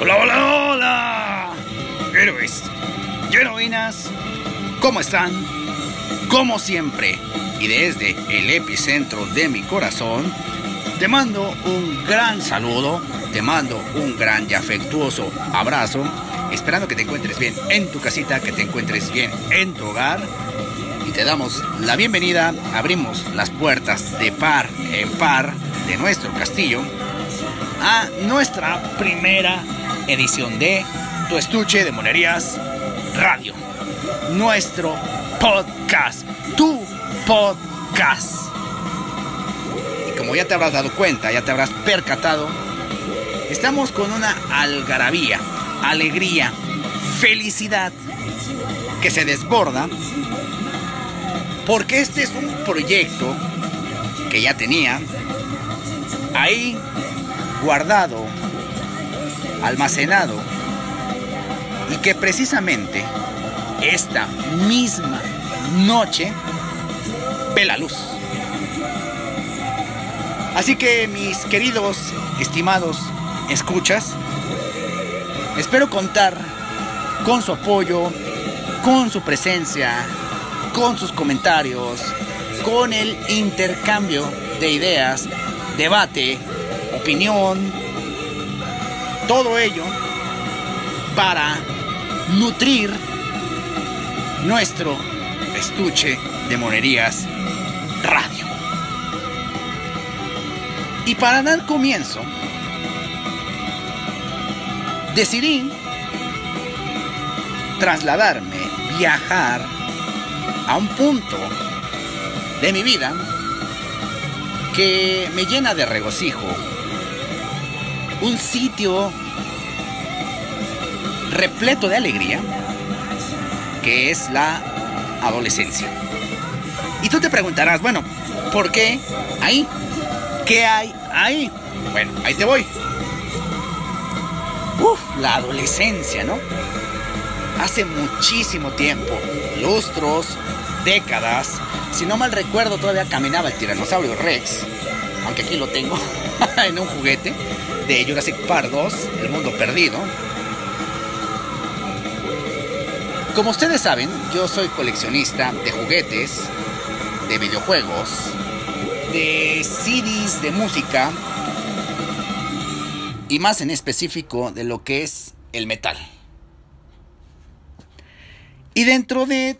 Hola, hola, hola. Héroes y ¿cómo están? Como siempre, y desde el epicentro de mi corazón, te mando un gran saludo, te mando un gran y afectuoso abrazo, esperando que te encuentres bien en tu casita, que te encuentres bien en tu hogar. Te damos la bienvenida, abrimos las puertas de par en par de nuestro castillo a nuestra primera edición de Tu Estuche de Monerías Radio. Nuestro podcast, tu podcast. Y como ya te habrás dado cuenta, ya te habrás percatado, estamos con una algarabía, alegría, felicidad que se desborda porque este es un proyecto que ya tenía ahí guardado, almacenado, y que precisamente esta misma noche ve la luz. Así que mis queridos, estimados escuchas, espero contar con su apoyo, con su presencia, con sus comentarios, con el intercambio de ideas, debate, opinión, todo ello para nutrir nuestro estuche de monerías radio. Y para dar comienzo, decidí trasladarme, viajar a un punto de mi vida que me llena de regocijo. Un sitio repleto de alegría que es la adolescencia. Y tú te preguntarás, bueno, ¿por qué ahí? ¿Qué hay ahí? Bueno, ahí te voy. Uf, la adolescencia, ¿no? Hace muchísimo tiempo, lustros, décadas, si no mal recuerdo todavía caminaba el tiranosaurio Rex, aunque aquí lo tengo en un juguete de Jurassic Park 2, El Mundo Perdido. Como ustedes saben, yo soy coleccionista de juguetes, de videojuegos, de CDs de música y más en específico de lo que es el metal. Y dentro de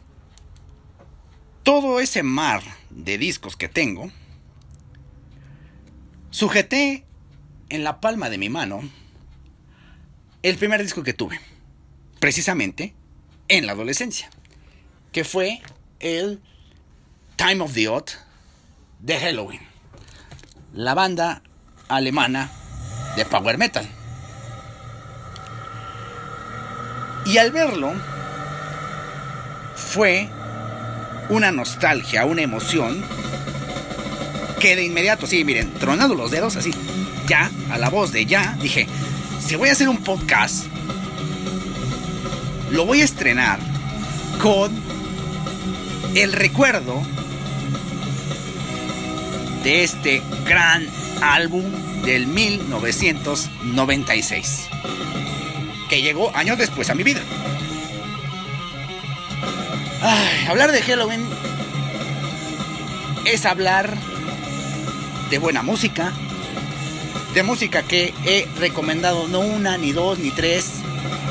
todo ese mar de discos que tengo, sujeté en la palma de mi mano el primer disco que tuve, precisamente en la adolescencia, que fue el Time of the Odd de Halloween, la banda alemana de power metal. Y al verlo, fue una nostalgia, una emoción, que de inmediato, sí, miren, tronando los dedos así, ya, a la voz de ya, dije, si voy a hacer un podcast, lo voy a estrenar con el recuerdo de este gran álbum del 1996, que llegó años después a mi vida. Hablar de Halloween es hablar de buena música, de música que he recomendado no una, ni dos, ni tres,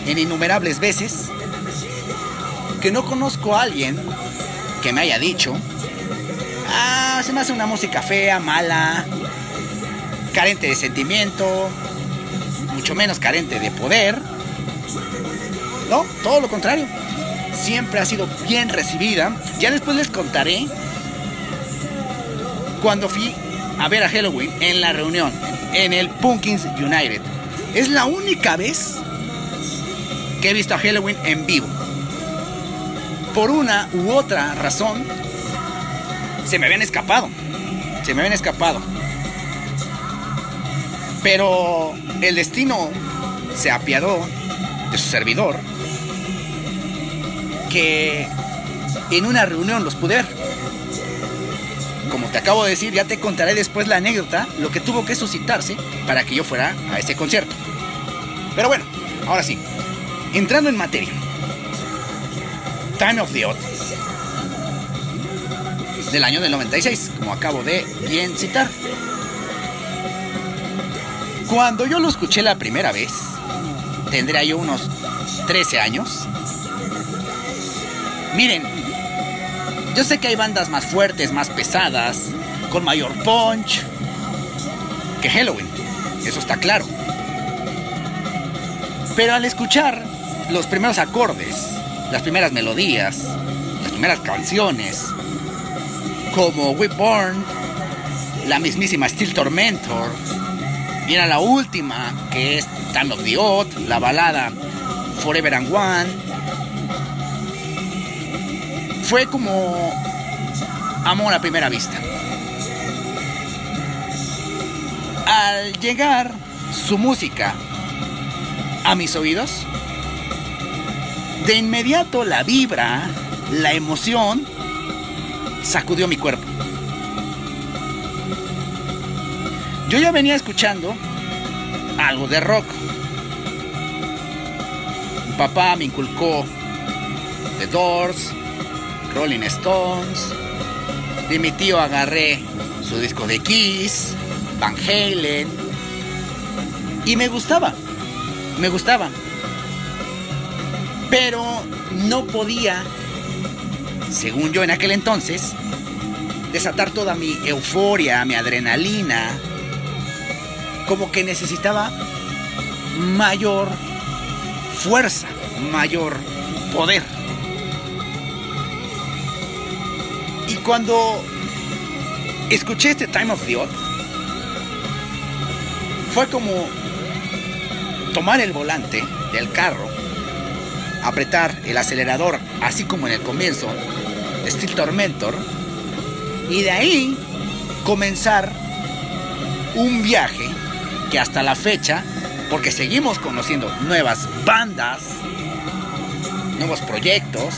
en innumerables veces, que no conozco a alguien que me haya dicho, ah, se me hace una música fea, mala, carente de sentimiento, mucho menos carente de poder. No, todo lo contrario. Siempre ha sido bien recibida. Ya después les contaré cuando fui a ver a Halloween en la reunión, en el Pumpkins United. Es la única vez que he visto a Halloween en vivo. Por una u otra razón, se me habían escapado. Se me habían escapado. Pero el destino se apiadó de su servidor que en una reunión los pude como te acabo de decir, ya te contaré después la anécdota, lo que tuvo que suscitarse para que yo fuera a ese concierto. Pero bueno, ahora sí, entrando en materia. Time of the Odd del año del 96, como acabo de bien citar. Cuando yo lo escuché la primera vez, tendría yo unos 13 años. Miren, yo sé que hay bandas más fuertes, más pesadas, con mayor punch que Halloween, eso está claro. Pero al escuchar los primeros acordes, las primeras melodías, las primeras canciones, como We Born, la mismísima Steel Tormentor, era la última, que es Time of the Odd, la balada Forever and One, fue como amor a primera vista. Al llegar su música a mis oídos, de inmediato la vibra, la emoción, sacudió mi cuerpo. Yo ya venía escuchando algo de rock. Mi papá me inculcó The Doors, Rolling Stones. De mi tío agarré su disco de Kiss, Van Halen. Y me gustaba, me gustaba. Pero no podía, según yo en aquel entonces, desatar toda mi euforia, mi adrenalina. Como que necesitaba mayor fuerza, mayor poder. Cuando escuché este Time of the Odd, fue como tomar el volante del carro, apretar el acelerador, así como en el comienzo Steel Tormentor, y de ahí comenzar un viaje que hasta la fecha, porque seguimos conociendo nuevas bandas, nuevos proyectos,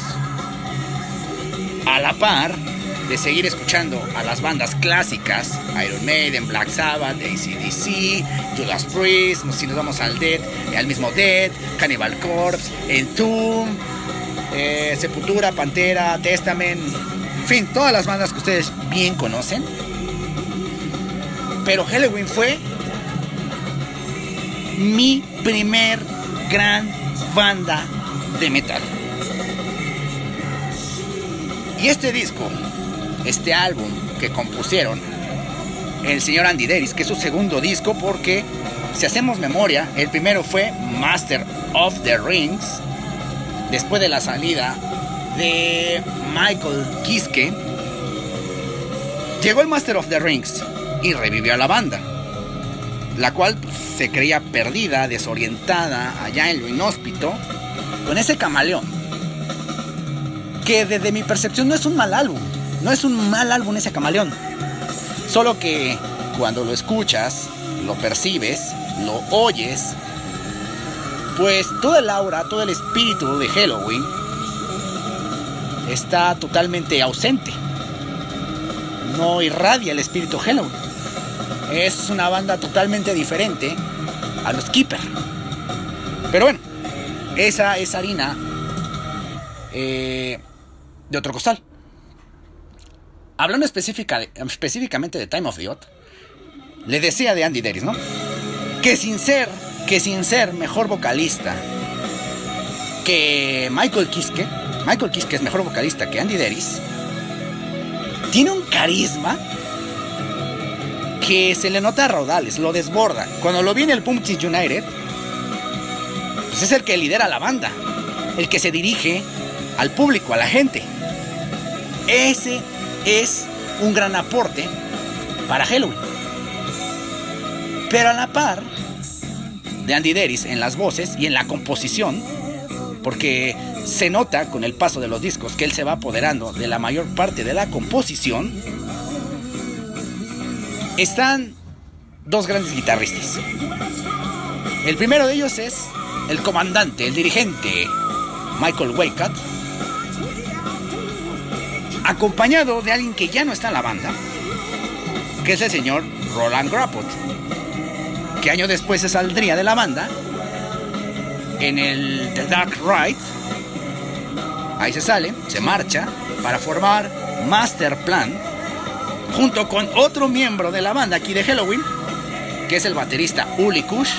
a la par de seguir escuchando a las bandas clásicas, Iron Maiden, Black Sabbath, ACDC, Judas Priest, si nos vamos al Dead, al mismo Dead, Cannibal Corpse, Entomb, eh, Sepultura, Pantera, Testament, en fin, todas las bandas que ustedes bien conocen. Pero Halloween fue mi primer gran banda de metal. Y este disco, este álbum que compusieron el señor Andy Deris, que es su segundo disco, porque si hacemos memoria, el primero fue Master of the Rings, después de la salida de Michael Kiske, llegó el Master of the Rings y revivió a la banda, la cual pues, se creía perdida, desorientada, allá en lo inhóspito, con ese camaleón que desde mi percepción no es un mal álbum. No es un mal álbum ese camaleón. Solo que cuando lo escuchas, lo percibes, lo oyes, pues toda el aura, todo el espíritu de Halloween está totalmente ausente. No irradia el espíritu Halloween. Es una banda totalmente diferente a los Keeper. Pero bueno, esa es harina eh, de otro costal. Hablando específica específicamente de Time of the Odd, le decía de Andy Deris, ¿no? Que sin ser, que sin ser mejor vocalista que Michael Kiske, Michael Kiske es mejor vocalista que Andy Deris, tiene un carisma que se le nota a raudales, lo desborda. Cuando lo viene el Pumpkins United, pues es el que lidera la banda, el que se dirige al público, a la gente. Ese es un gran aporte para Halloween. Pero a la par de Andy Deris en las voces y en la composición, porque se nota con el paso de los discos que él se va apoderando de la mayor parte de la composición, están dos grandes guitarristas. El primero de ellos es el comandante, el dirigente Michael Waycott, acompañado de alguien que ya no está en la banda, que es el señor Roland Grappot, que año después se saldría de la banda en el The Dark Ride. Ahí se sale, se marcha para formar Master Plan junto con otro miembro de la banda aquí de Halloween, que es el baterista Uli Kush.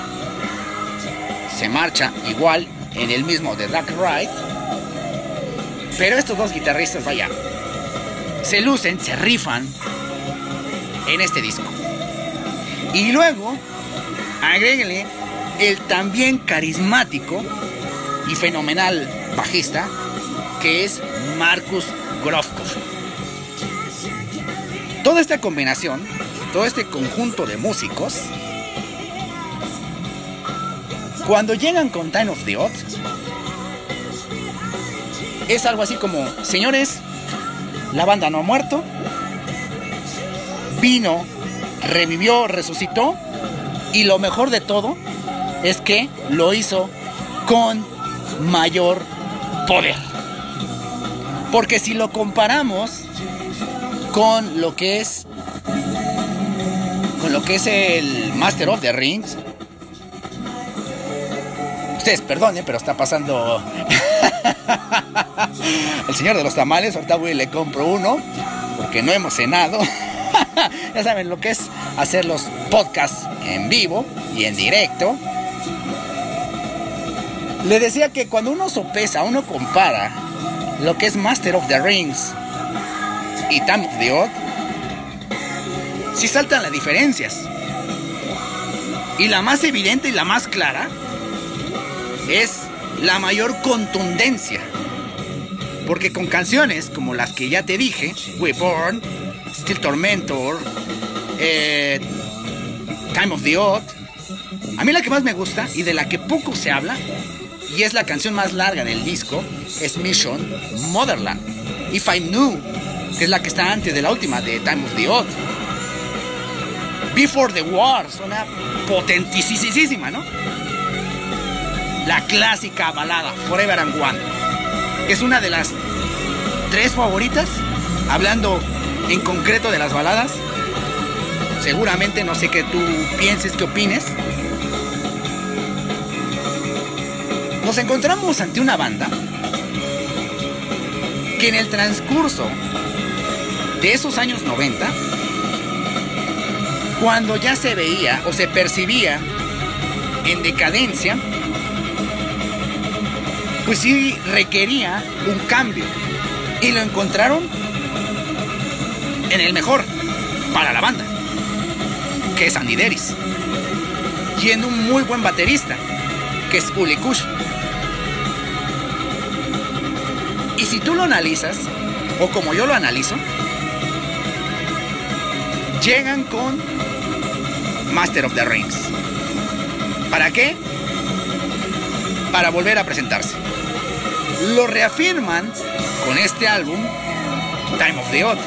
Se marcha igual en el mismo The Dark Ride. Pero estos dos guitarristas, vaya, se lucen, se rifan en este disco. Y luego, agréguenle el también carismático y fenomenal bajista que es Marcus Grofkov. Toda esta combinación, todo este conjunto de músicos, cuando llegan con Time of the Odd, es algo así como, señores, la banda no ha muerto, vino, revivió, resucitó, y lo mejor de todo es que lo hizo con mayor poder. Porque si lo comparamos con lo que es con lo que es el Master of the Rings, ustedes perdonen, pero está pasando el señor de los tamales. Ahorita voy y le compro uno porque no hemos cenado. ya saben lo que es hacer los podcasts en vivo y en directo. Le decía que cuando uno sopesa, uno compara lo que es Master of the Rings y Time of the Odd, sí saltan las diferencias. Y la más evidente y la más clara es la mayor contundencia. Porque con canciones como las que ya te dije, We Born, Still Tormentor, eh, Time of the Odd, a mí la que más me gusta y de la que poco se habla y es la canción más larga del disco, es Mission Motherland. If I Knew, que es la que está antes de la última, de Time of the Odd. Before the War, suena potentísima, ¿no? La clásica balada, Forever and One, que es una de las tres favoritas, hablando en concreto de las baladas. Seguramente no sé qué tú pienses, qué opines, nos encontramos ante una banda que en el transcurso de esos años 90, cuando ya se veía o se percibía en decadencia, pues sí requería un cambio. Y lo encontraron en el mejor para la banda, que es Andy Deris, siendo un muy buen baterista, que es Uli Kush. Y si tú lo analizas, o como yo lo analizo, llegan con Master of the Rings. ¿Para qué? Para volver a presentarse. Lo reafirman con este álbum, Time of the Odd.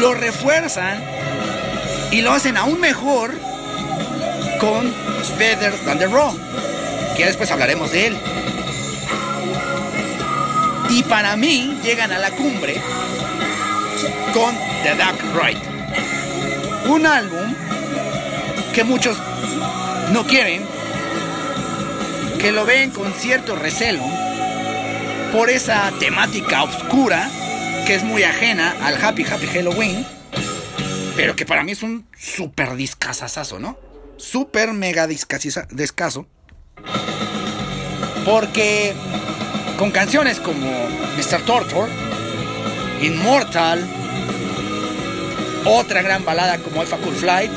Lo refuerzan y lo hacen aún mejor con Better Than the Raw, que después hablaremos de él. Y para mí llegan a la cumbre con The Dark Ride. Un álbum que muchos no quieren, que lo ven con cierto recelo por esa temática oscura que es muy ajena al Happy Happy Halloween, pero que para mí es un super discazazazo, ¿no? Super mega discazo. Porque con canciones como Mr. Torture, Immortal, otra gran balada como Alpha Cool Flight,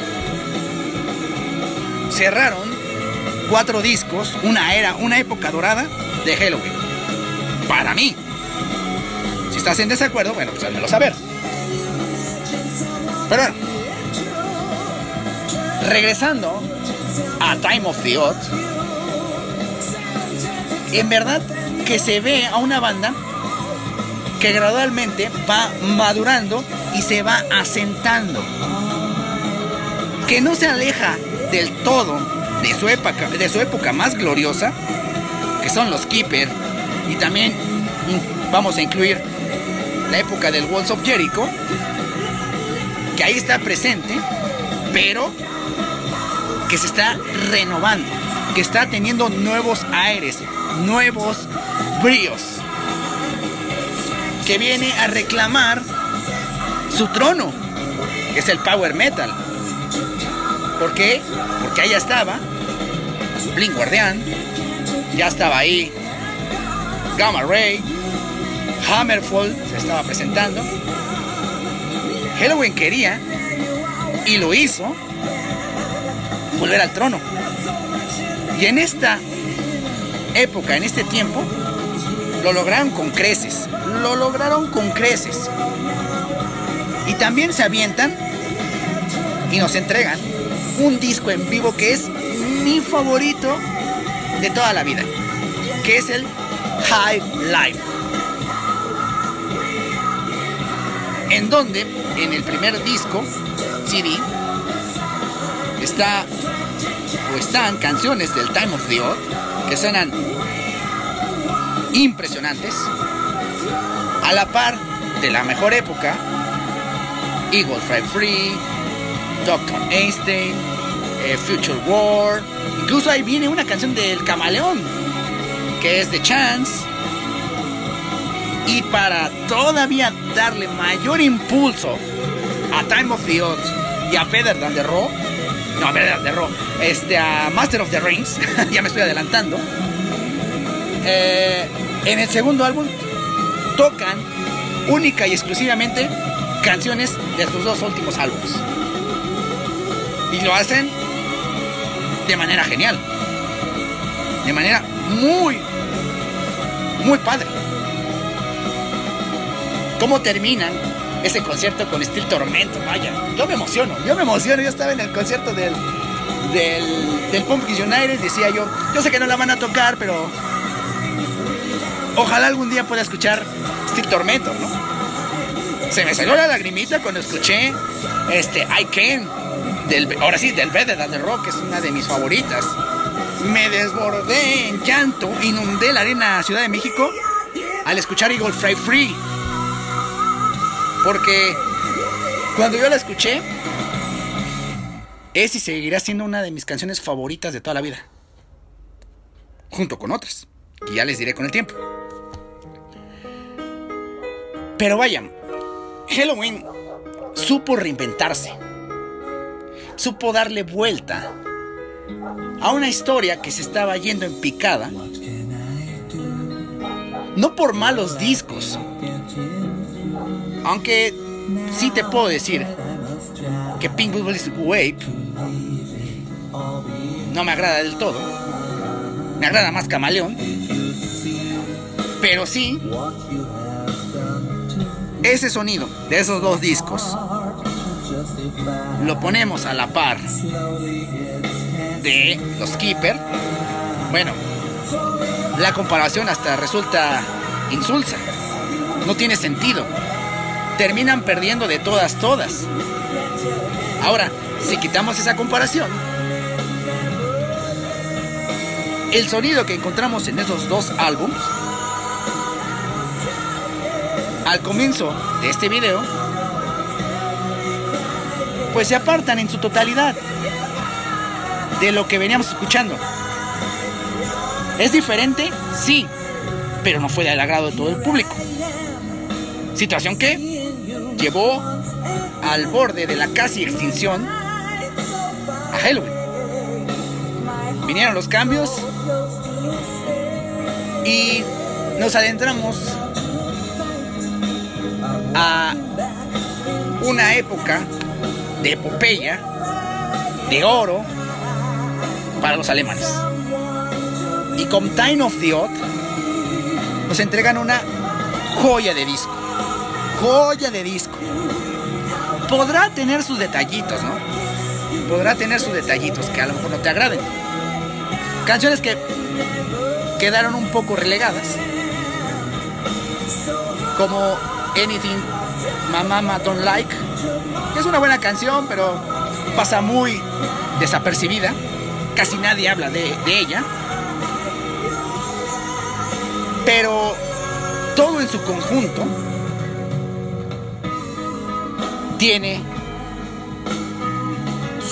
cerraron cuatro discos, una era, una época dorada de Halloween. Para mí. Si estás en desacuerdo, bueno, pues házmelo saber. Pero bueno. Regresando a Time of the Odd. En verdad que se ve a una banda que gradualmente va madurando y se va asentando. Que no se aleja del todo de su época, de su época más gloriosa, que son los Keeper, y también vamos a incluir la época del Walls of Jericho, que ahí está presente, pero que se está renovando, que está teniendo nuevos aires, nuevos bríos, que viene a reclamar su trono, que es el power metal. ¿Por qué? Porque ya estaba Blink Guardian, ya estaba ahí Gamma Ray, Hammerfall se estaba presentando. Halloween quería y lo hizo volver al trono. Y en esta época, en este tiempo, lo lograron con creces. Lo lograron con creces. Y también se avientan y nos entregan un disco en vivo que es mi favorito de toda la vida, que es el High Life. En donde, en el primer disco, CD, está o están canciones del Time of the Odd que suenan impresionantes, a la par de la mejor época, Eagle Fly Free, Doctor Einstein, eh, Future War, incluso ahí viene una canción del Camaleón, que es The Chance, y para todavía darle mayor impulso a Time of the Odd y a Better Than the Raw, no, a Better Than the este, a Master of the Rings, ya me estoy adelantando, eh, en el segundo álbum tocan única y exclusivamente canciones de sus dos últimos álbumes. Y lo hacen de manera genial. De manera muy, muy padre. ¿Cómo terminan ese concierto con Steel Tormento? Vaya, yo me emociono, yo me emociono. Yo estaba en el concierto del, del, del Pumpkin United, decía yo, yo sé que no la van a tocar, pero ojalá algún día pueda escuchar Steel Tormento, ¿no? Se me salió la lagrimita cuando escuché este I Can, del, ahora sí, del Better Than the Rock, es una de mis favoritas. Me desbordé en llanto, inundé la arena Ciudad de México al escuchar Eagle Fly Free. Porque cuando yo la escuché, es y seguirá siendo una de mis canciones favoritas de toda la vida. Junto con otras, que ya les diré con el tiempo. Pero vayan, Halloween supo reinventarse. Supo darle vuelta a una historia que se estaba yendo en picada. No por malos discos. Aunque sí te puedo decir que Pink Is Wave no me agrada del todo. Me agrada más Camaleón. Pero sí ese sonido de esos dos discos lo ponemos a la par de los Keeper, bueno, la comparación hasta resulta insulsa. No tiene sentido. Terminan perdiendo de todas, todas. Ahora, si quitamos esa comparación, el sonido que encontramos en esos dos álbumes al comienzo de este video, pues se apartan en su totalidad de lo que veníamos escuchando. ¿Es diferente? Sí, pero no fue del agrado de todo el público. Situación que llevó al borde de la casi extinción a Halloween. Vinieron los cambios y nos adentramos a una época de epopeya, de oro, para los alemanes. Y con Time of the Odd nos entregan una joya de disco. Joya de disco. Podrá tener sus detallitos, ¿no? Podrá tener sus detallitos que a lo mejor no te agraden. Canciones que quedaron un poco relegadas. Como Anything My Mama Don't Like. Es una buena canción, pero pasa muy desapercibida. Casi nadie habla de, ella. Pero todo en su conjunto tiene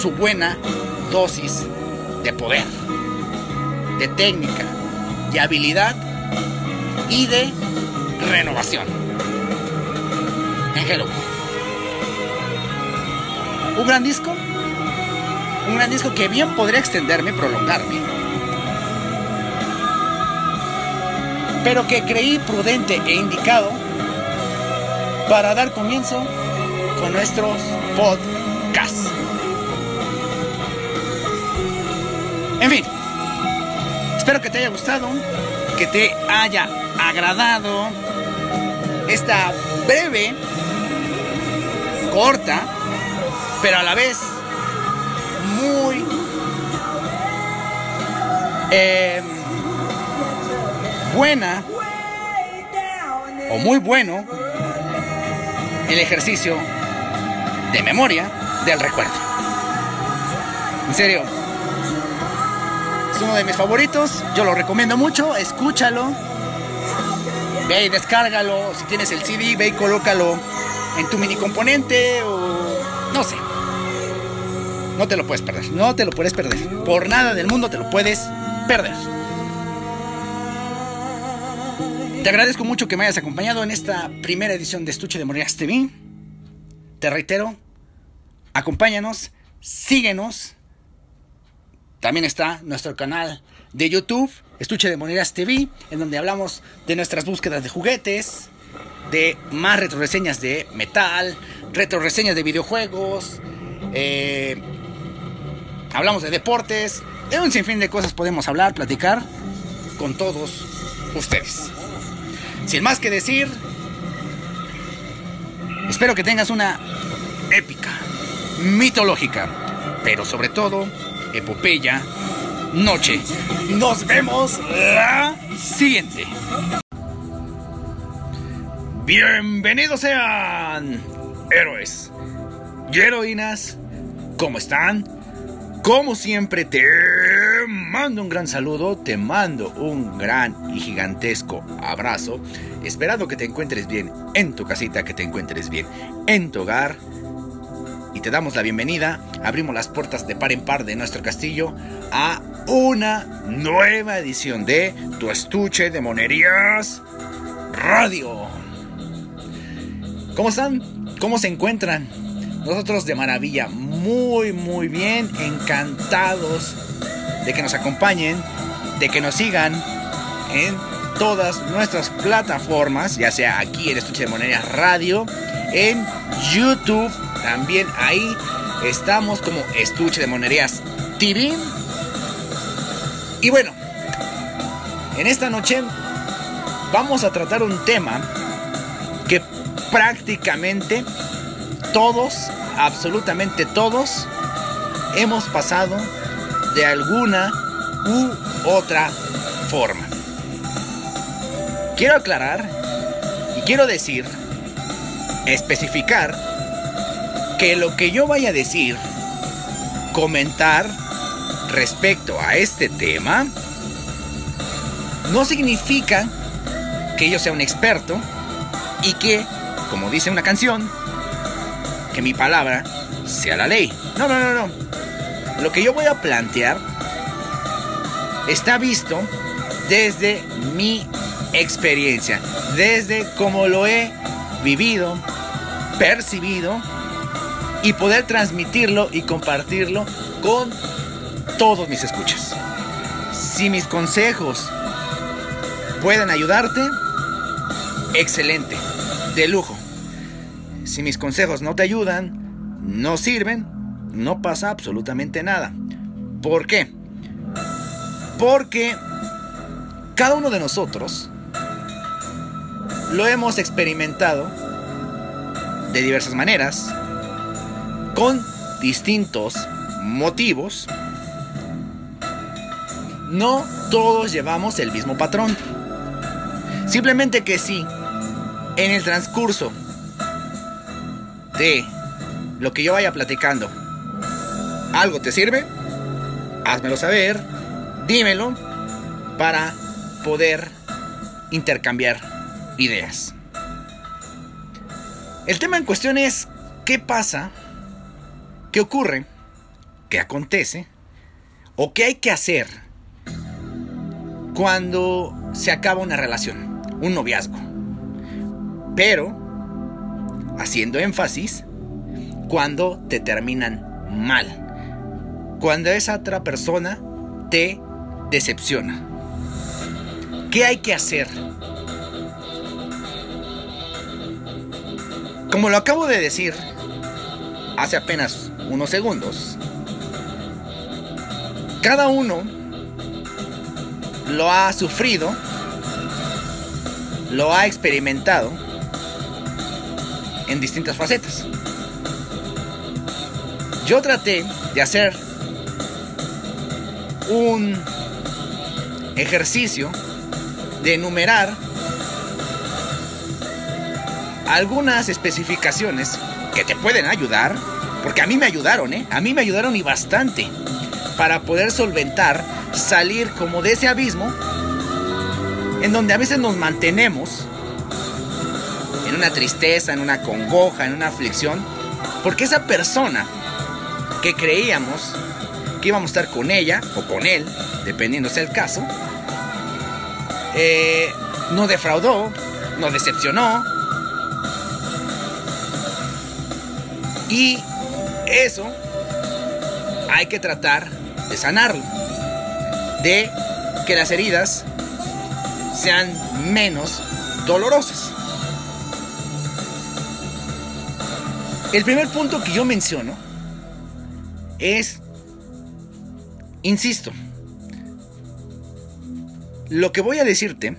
su buena dosis de poder, de técnica, de habilidad y de renovación. En. Un gran disco. Un gran disco que bien podría extenderme, prolongarme. Pero que creí prudente e indicado para dar comienzo con nuestros podcasts. En fin, espero que te haya gustado, que te haya agradado esta breve, corta, pero a la vez muy eh, buena o muy bueno el ejercicio de memoria del recuerdo. En serio, es uno de mis favoritos, yo lo recomiendo mucho, escúchalo, ve y descárgalo, si tienes el CD, ve y colócalo en tu mini componente o no sé. No te lo puedes perder, no te lo puedes perder. Por nada del mundo te lo puedes perder. Te agradezco mucho que me hayas acompañado en esta primera edición de Estuche de Monerías TV. Te reitero, acompáñanos, síguenos. También está nuestro canal de YouTube, Estuche de Monerías TV, en donde hablamos de nuestras búsquedas de juguetes, de más retroreseñas de metal, retroreseñas de videojuegos, eh, hablamos de deportes, de un sinfín de cosas podemos hablar, platicar con todos ustedes. Sin más que decir, espero que tengas una épica, mitológica, pero sobre todo, epopeya, noche. Nos vemos la siguiente. Bienvenidos sean héroes y heroínas. ¿Cómo están? Como siempre te mando un gran saludo, te mando un gran y gigantesco abrazo, esperando que te encuentres bien en tu casita, que te encuentres bien en tu hogar. Y te damos la bienvenida, abrimos las puertas de par en par de nuestro castillo a una nueva edición de Tu estuche de monerías radio. ¿Cómo están? ¿Cómo se encuentran? Nosotros de maravilla, muy, muy bien, encantados de que nos acompañen, de que nos sigan en todas nuestras plataformas, ya sea aquí en Estuche de Monerías Radio, en YouTube, también ahí estamos como Estuche de Monerías TV. Y bueno, en esta noche vamos a tratar un tema que prácticamente todos, absolutamente todos, hemos pasado de alguna u otra forma. Quiero aclarar y quiero decir, especificar, que lo que yo vaya a decir, comentar respecto a este tema, no significa que yo sea un experto y que, como dice una canción, que mi palabra sea la ley. No, no, no, no. Lo que yo voy a plantear está visto desde mi experiencia, desde cómo lo he vivido, percibido y poder transmitirlo y compartirlo con todos mis escuchas. Si mis consejos pueden ayudarte, excelente, de lujo. Si mis consejos no te ayudan, no sirven, no pasa absolutamente nada. ¿Por qué? Porque cada uno de nosotros lo hemos experimentado de diversas maneras, con distintos motivos. No todos llevamos el mismo patrón. Simplemente que si en el transcurso de lo que yo vaya platicando. Algo te sirve, házmelo saber, dímelo para poder intercambiar ideas. El tema en cuestión es qué pasa, qué ocurre que acontece o qué hay que hacer cuando se acaba una relación, un noviazgo. Pero, haciendo énfasis, cuando te terminan mal. Cuando esa otra persona te decepciona. ¿Qué hay que hacer? Como lo acabo de decir hace apenas unos segundos, cada uno lo ha sufrido, lo ha experimentado en distintas facetas. Yo traté de hacer un ejercicio de enumerar algunas especificaciones que te pueden ayudar, porque a mí me ayudaron, ¿eh? A mí me ayudaron y bastante para poder solventar, salir como de ese abismo en donde a veces nos mantenemos en una tristeza, en una congoja, en una aflicción, porque esa persona que creíamos que íbamos a estar con ella o con él, dependiendo sea el caso, eh, nos defraudó, nos decepcionó. Y eso hay que tratar de sanarlo. De que las heridas sean menos dolorosas. El primer punto que yo menciono es, insisto, lo que voy a decirte,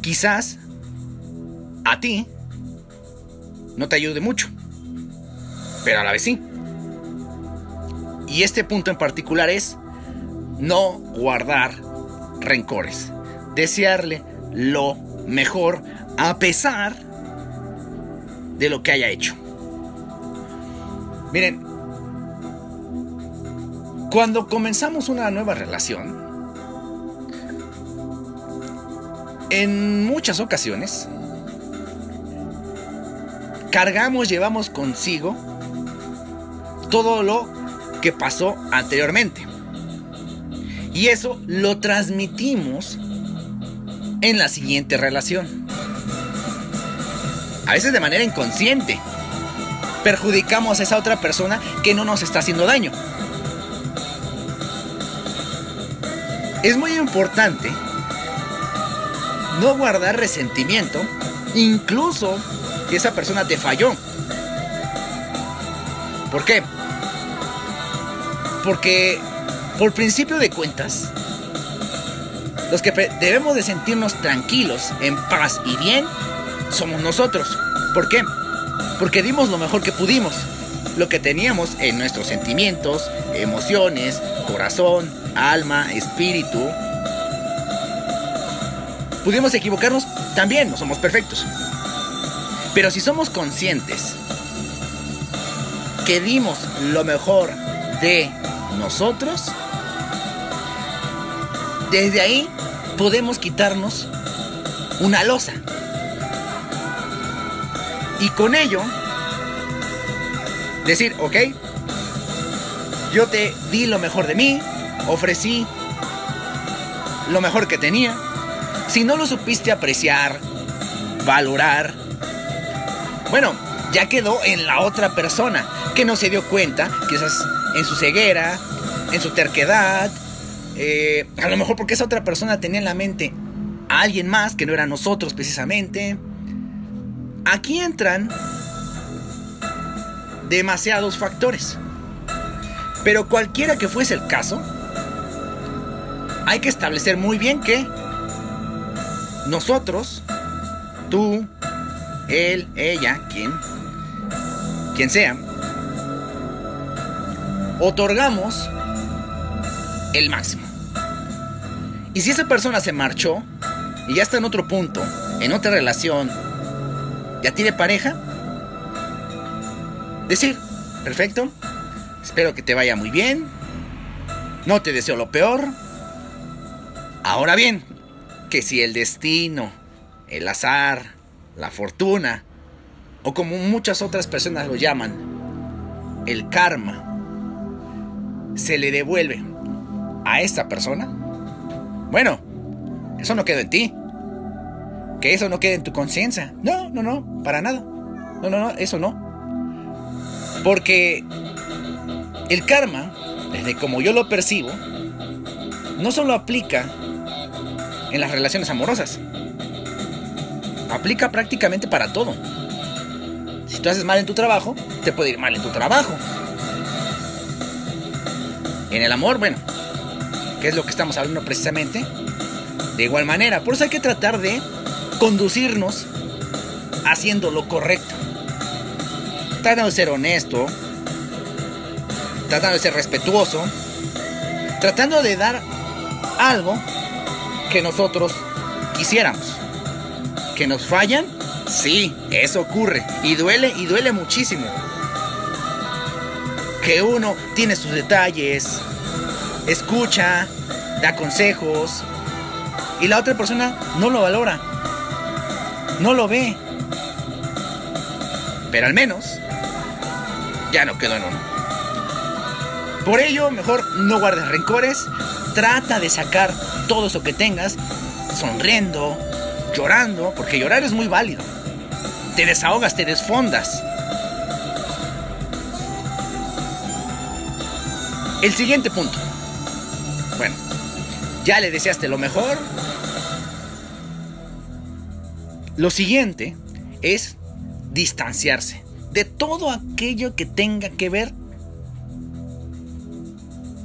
quizás a ti no te ayude mucho, pero a la vez sí. Y este punto en particular es no guardar rencores, desearle lo mejor a pesar de lo que haya hecho. Miren, cuando comenzamos una nueva relación, en muchas ocasiones, cargamos, llevamos consigo todo lo que pasó anteriormente. Y eso lo transmitimos en la siguiente relación. A veces de manera inconsciente perjudicamos a esa otra persona que no nos está haciendo daño. Es muy importante no guardar resentimiento, incluso si esa persona te falló. ¿Por qué? Porque por principio de cuentas, los que debemos de sentirnos tranquilos, en paz y bien, somos nosotros. ¿Por qué? porque dimos lo mejor que pudimos, lo que teníamos en nuestros sentimientos, emociones, corazón, alma, espíritu. Pudimos equivocarnos, también no somos perfectos. Pero si somos conscientes que dimos lo mejor de nosotros, desde ahí podemos quitarnos una losa y con ello, decir, ok, yo te di lo mejor de mí, ofrecí lo mejor que tenía. Si no lo supiste apreciar, valorar, bueno, ya quedó en la otra persona que no se dio cuenta, quizás en su ceguera, en su terquedad, eh, a lo mejor porque esa otra persona tenía en la mente a alguien más que no era nosotros precisamente. Aquí entran demasiados factores. Pero cualquiera que fuese el caso, hay que establecer muy bien que nosotros, tú, él, ella, quien, quien sea, otorgamos el máximo. Y si esa persona se marchó y ya está en otro punto, en otra relación, ¿Ya tiene pareja? Decir, perfecto, espero que te vaya muy bien, no te deseo lo peor. Ahora bien, que si el destino, el azar, la fortuna, o como muchas otras personas lo llaman, el karma se le devuelve a esta persona, bueno, eso no queda en ti. Que eso no quede en tu conciencia. No, no, no, para nada. No, no, no, eso no. Porque el karma, desde como yo lo percibo, no solo aplica en las relaciones amorosas. Aplica prácticamente para todo. Si tú haces mal en tu trabajo, te puede ir mal en tu trabajo. En el amor, bueno, que es lo que estamos hablando precisamente, de igual manera. Por eso hay que tratar de conducirnos haciendo lo correcto. Tratando de ser honesto, tratando de ser respetuoso, tratando de dar algo que nosotros quisiéramos. ¿Que nos fallan? Sí, eso ocurre. Y duele, y duele muchísimo. Que uno tiene sus detalles, escucha, da consejos, y la otra persona no lo valora, no lo ve. Pero al menos ya no quedó en uno. Por ello, mejor no guardes rencores, trata de sacar todo eso que tengas, sonriendo, llorando, porque llorar es muy válido. Te desahogas, te desfondas. El siguiente punto. Bueno, ya le deseaste lo mejor. Lo siguiente es distanciarse de todo aquello que tenga que ver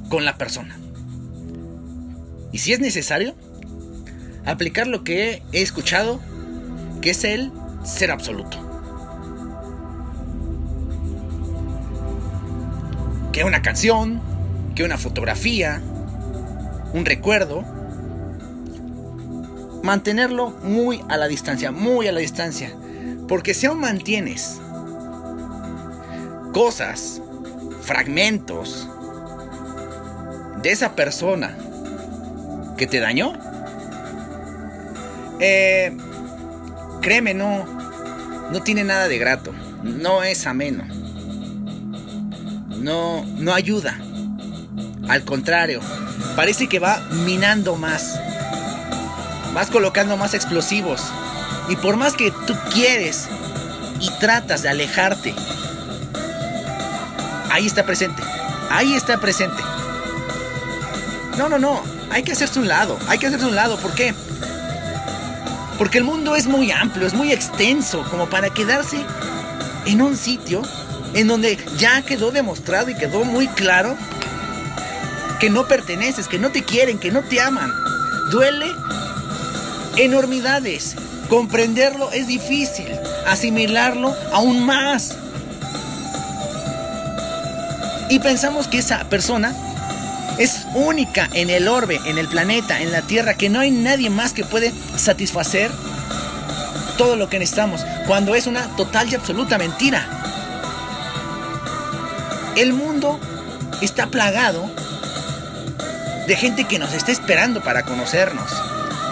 con la persona. Y si es necesario, aplicar lo que he escuchado, que es el ser absoluto. Que una canción, que una fotografía, un recuerdo, mantenerlo muy a la distancia, muy a la distancia. Porque si aún mantienes cosas, fragmentos de esa persona que te dañó, eh, créeme, no, no tiene nada de grato, no es ameno, no, no ayuda. Al contrario, parece que va minando más. Vas colocando más explosivos. Y por más que tú quieres y tratas de alejarte, ahí está presente. Ahí está presente. No, no, no. Hay que hacerse un lado. Hay que hacerse un lado. ¿Por qué? Porque el mundo es muy amplio, es muy extenso, como para quedarse en un sitio en donde ya quedó demostrado y quedó muy claro que no perteneces, que no te quieren, que no te aman. Duele enormidades. Comprenderlo es difícil, asimilarlo aún más. Y pensamos que esa persona es única en el orbe, en el planeta, en la Tierra, que no hay nadie más que puede satisfacer todo lo que necesitamos, cuando es una total y absoluta mentira. El mundo está plagado de gente que nos está esperando para conocernos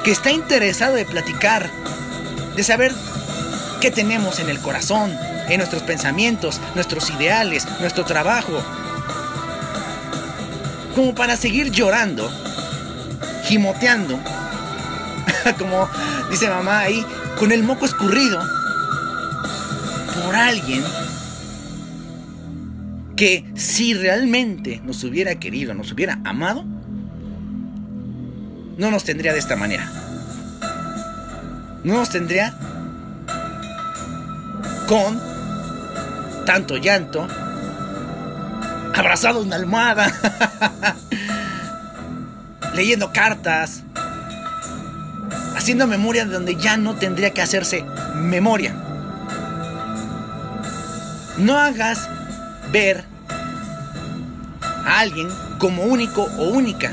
que está interesado de platicar, de saber qué tenemos en el corazón, en nuestros pensamientos, nuestros ideales, nuestro trabajo. Como para seguir llorando, gimoteando, como dice mamá ahí, con el moco escurrido, por alguien que si realmente nos hubiera querido, nos hubiera amado, no nos tendría de esta manera. No nos tendría con tanto llanto, abrazado en una almohada, leyendo cartas, haciendo memoria de donde ya no tendría que hacerse memoria. No hagas ver a alguien como único o única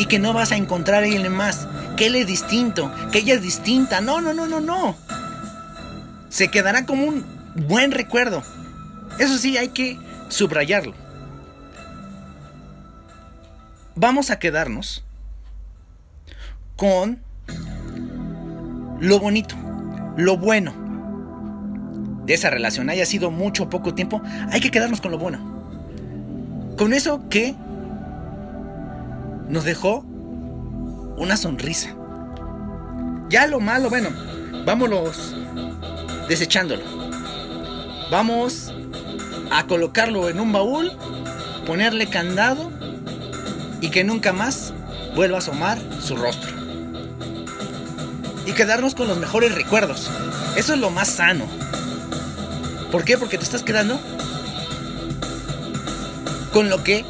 y que no vas a encontrar a alguien más, que él es distinto, que ella es distinta. No, no, no, no, no. Se quedará como un buen recuerdo. Eso sí, hay que subrayarlo. Vamos a quedarnos con lo bonito, lo bueno de esa relación. Haya sido mucho o poco tiempo, hay que quedarnos con lo bueno. con eso que nos dejó una sonrisa. Ya lo malo, bueno, vámonos desechándolo. Vamos a colocarlo en un baúl, ponerle candado y que nunca más vuelva a asomar su rostro. Y quedarnos con los mejores recuerdos. Eso es lo más sano. ¿Por qué? Porque te estás quedando con lo que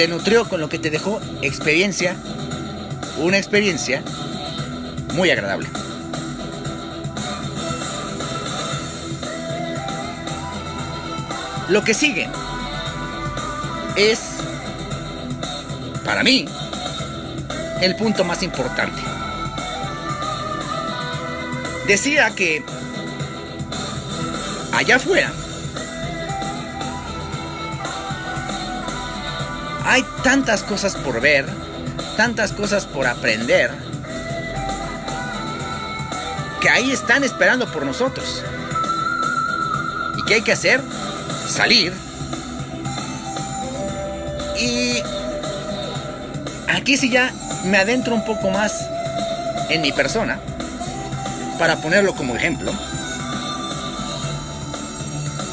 te nutrió, con lo que te dejó experiencia, una experiencia muy agradable. Lo que sigue es, para mí, el punto más importante. Decía que allá afuera tantas cosas por ver, tantas cosas por aprender, que ahí están esperando por nosotros. ¿Y qué hay que hacer? Salir. Y aquí sí ya me adentro un poco más en mi persona, para ponerlo como ejemplo.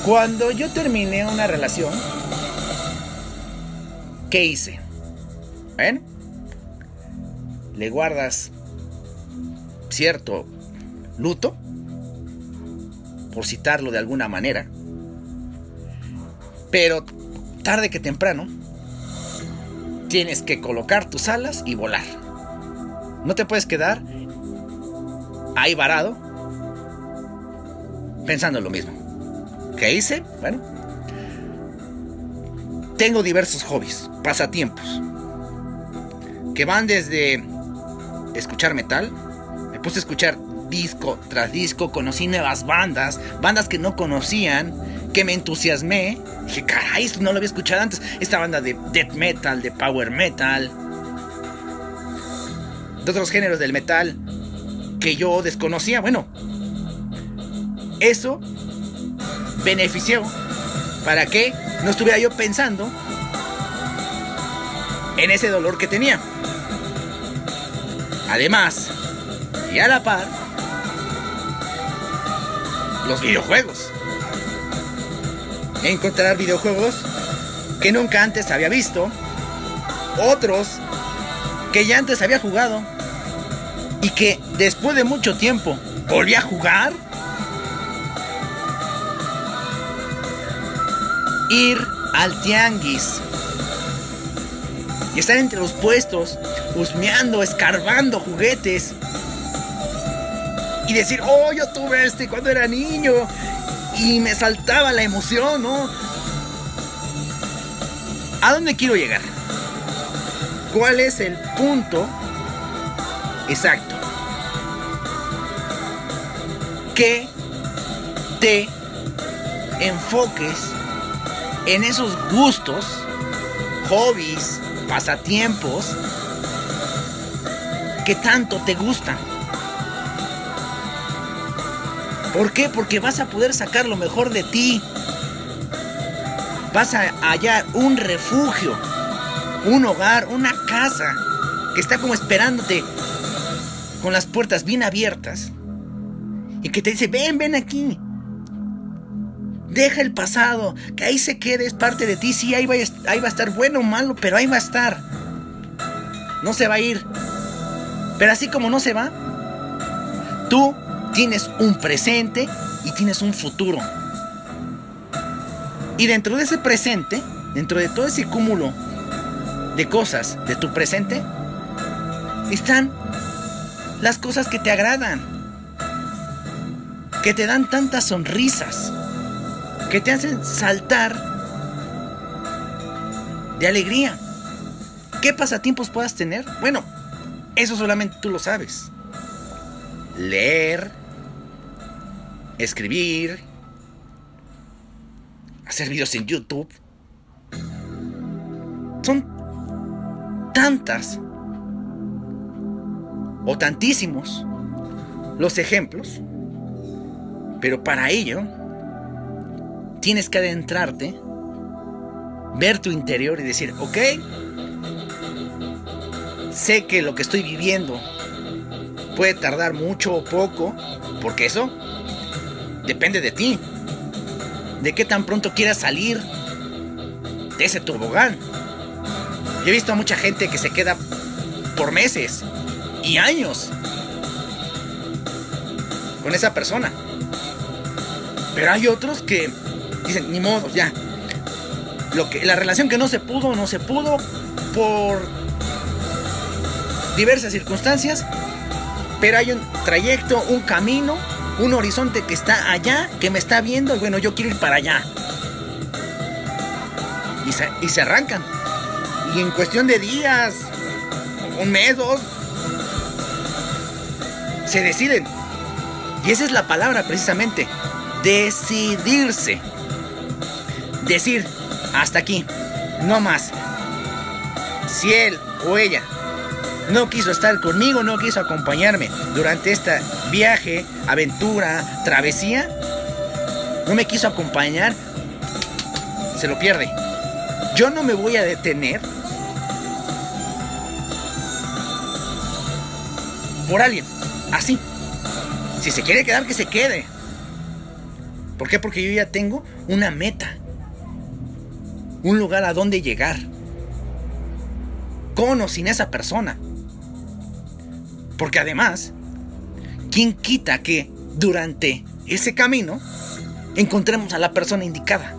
Cuando yo terminé una relación, ¿qué hice? ¿Ven? Le guardas cierto luto, por citarlo de alguna manera, pero tarde que temprano tienes que colocar tus alas y volar. No te puedes quedar ahí varado pensando en lo mismo. ¿Qué hice? Bueno, tengo diversos hobbies, pasatiempos, que van desde escuchar metal, me puse a escuchar disco tras disco, conocí nuevas bandas, bandas que no conocían, que me entusiasmé. Dije, caray, esto no lo había escuchado antes. Esta banda de death metal, de power metal, de otros géneros del metal que yo desconocía. Bueno, eso benefició para que no estuviera yo pensando en ese dolor que tenía. Además, y a la par, los videojuegos. Encontrar videojuegos que nunca antes había visto, otros que ya antes había jugado y que después de mucho tiempo volví a jugar. Ir al tianguis y estar entre los puestos, husmeando, escarbando juguetes y decir, oh, yo tuve este cuando era niño. Y me saltaba la emoción, ¿no? ¿A dónde quiero llegar? ¿Cuál es el punto exacto? Que te enfoques en esos gustos, hobbies, pasatiempos que tanto te gustan. ¿Por qué? Porque vas a poder sacar lo mejor de ti. Vas a hallar un refugio, un hogar, una casa que está como esperándote con las puertas bien abiertas y que te dice, ven, ven aquí. Deja el pasado, que ahí se quede, es parte de ti. Sí, ahí va, ahí va a estar bueno o malo, pero ahí va a estar. No se va a ir. Pero así como no se va, tú tienes un presente y tienes un futuro. Y dentro de ese presente, dentro de todo ese cúmulo de cosas de tu presente, están las cosas que te agradan, que te dan tantas sonrisas, que te hacen saltar de alegría. ¿Qué pasatiempos puedas tener? Bueno, eso solamente tú lo sabes. Leer, escribir, hacer videos en YouTube. Son tantas o tantísimos los ejemplos, pero para ello tienes que adentrarte ver tu interior y decir, ok, sé que lo que estoy viviendo puede tardar mucho o poco, porque eso depende de ti, de qué tan pronto quieras salir de ese tobogán. Yo he visto a mucha gente que se queda por meses y años con esa persona. Pero hay otros que dicen, ni modo, ya. Lo que, la relación que no se pudo, no se pudo por diversas circunstancias. Pero hay un trayecto, un camino, un horizonte que está allá, que me está viendo. Y bueno, yo quiero ir para allá. Y se, y se arrancan. Y en cuestión de días, un mes, dos, se deciden. Y esa es la palabra precisamente. Decidirse. Decir, hasta aquí, no más. Si él o ella no quiso estar conmigo, no quiso acompañarme durante este viaje, aventura, travesía, no me quiso acompañar, se lo pierde. Yo no me voy a detener por alguien, así. Si se quiere quedar, que se quede. ¿Por qué? Porque yo ya tengo una meta. Un lugar a donde llegar. Con o sin esa persona. Porque además, ¿quién quita que durante ese camino encontremos a la persona indicada?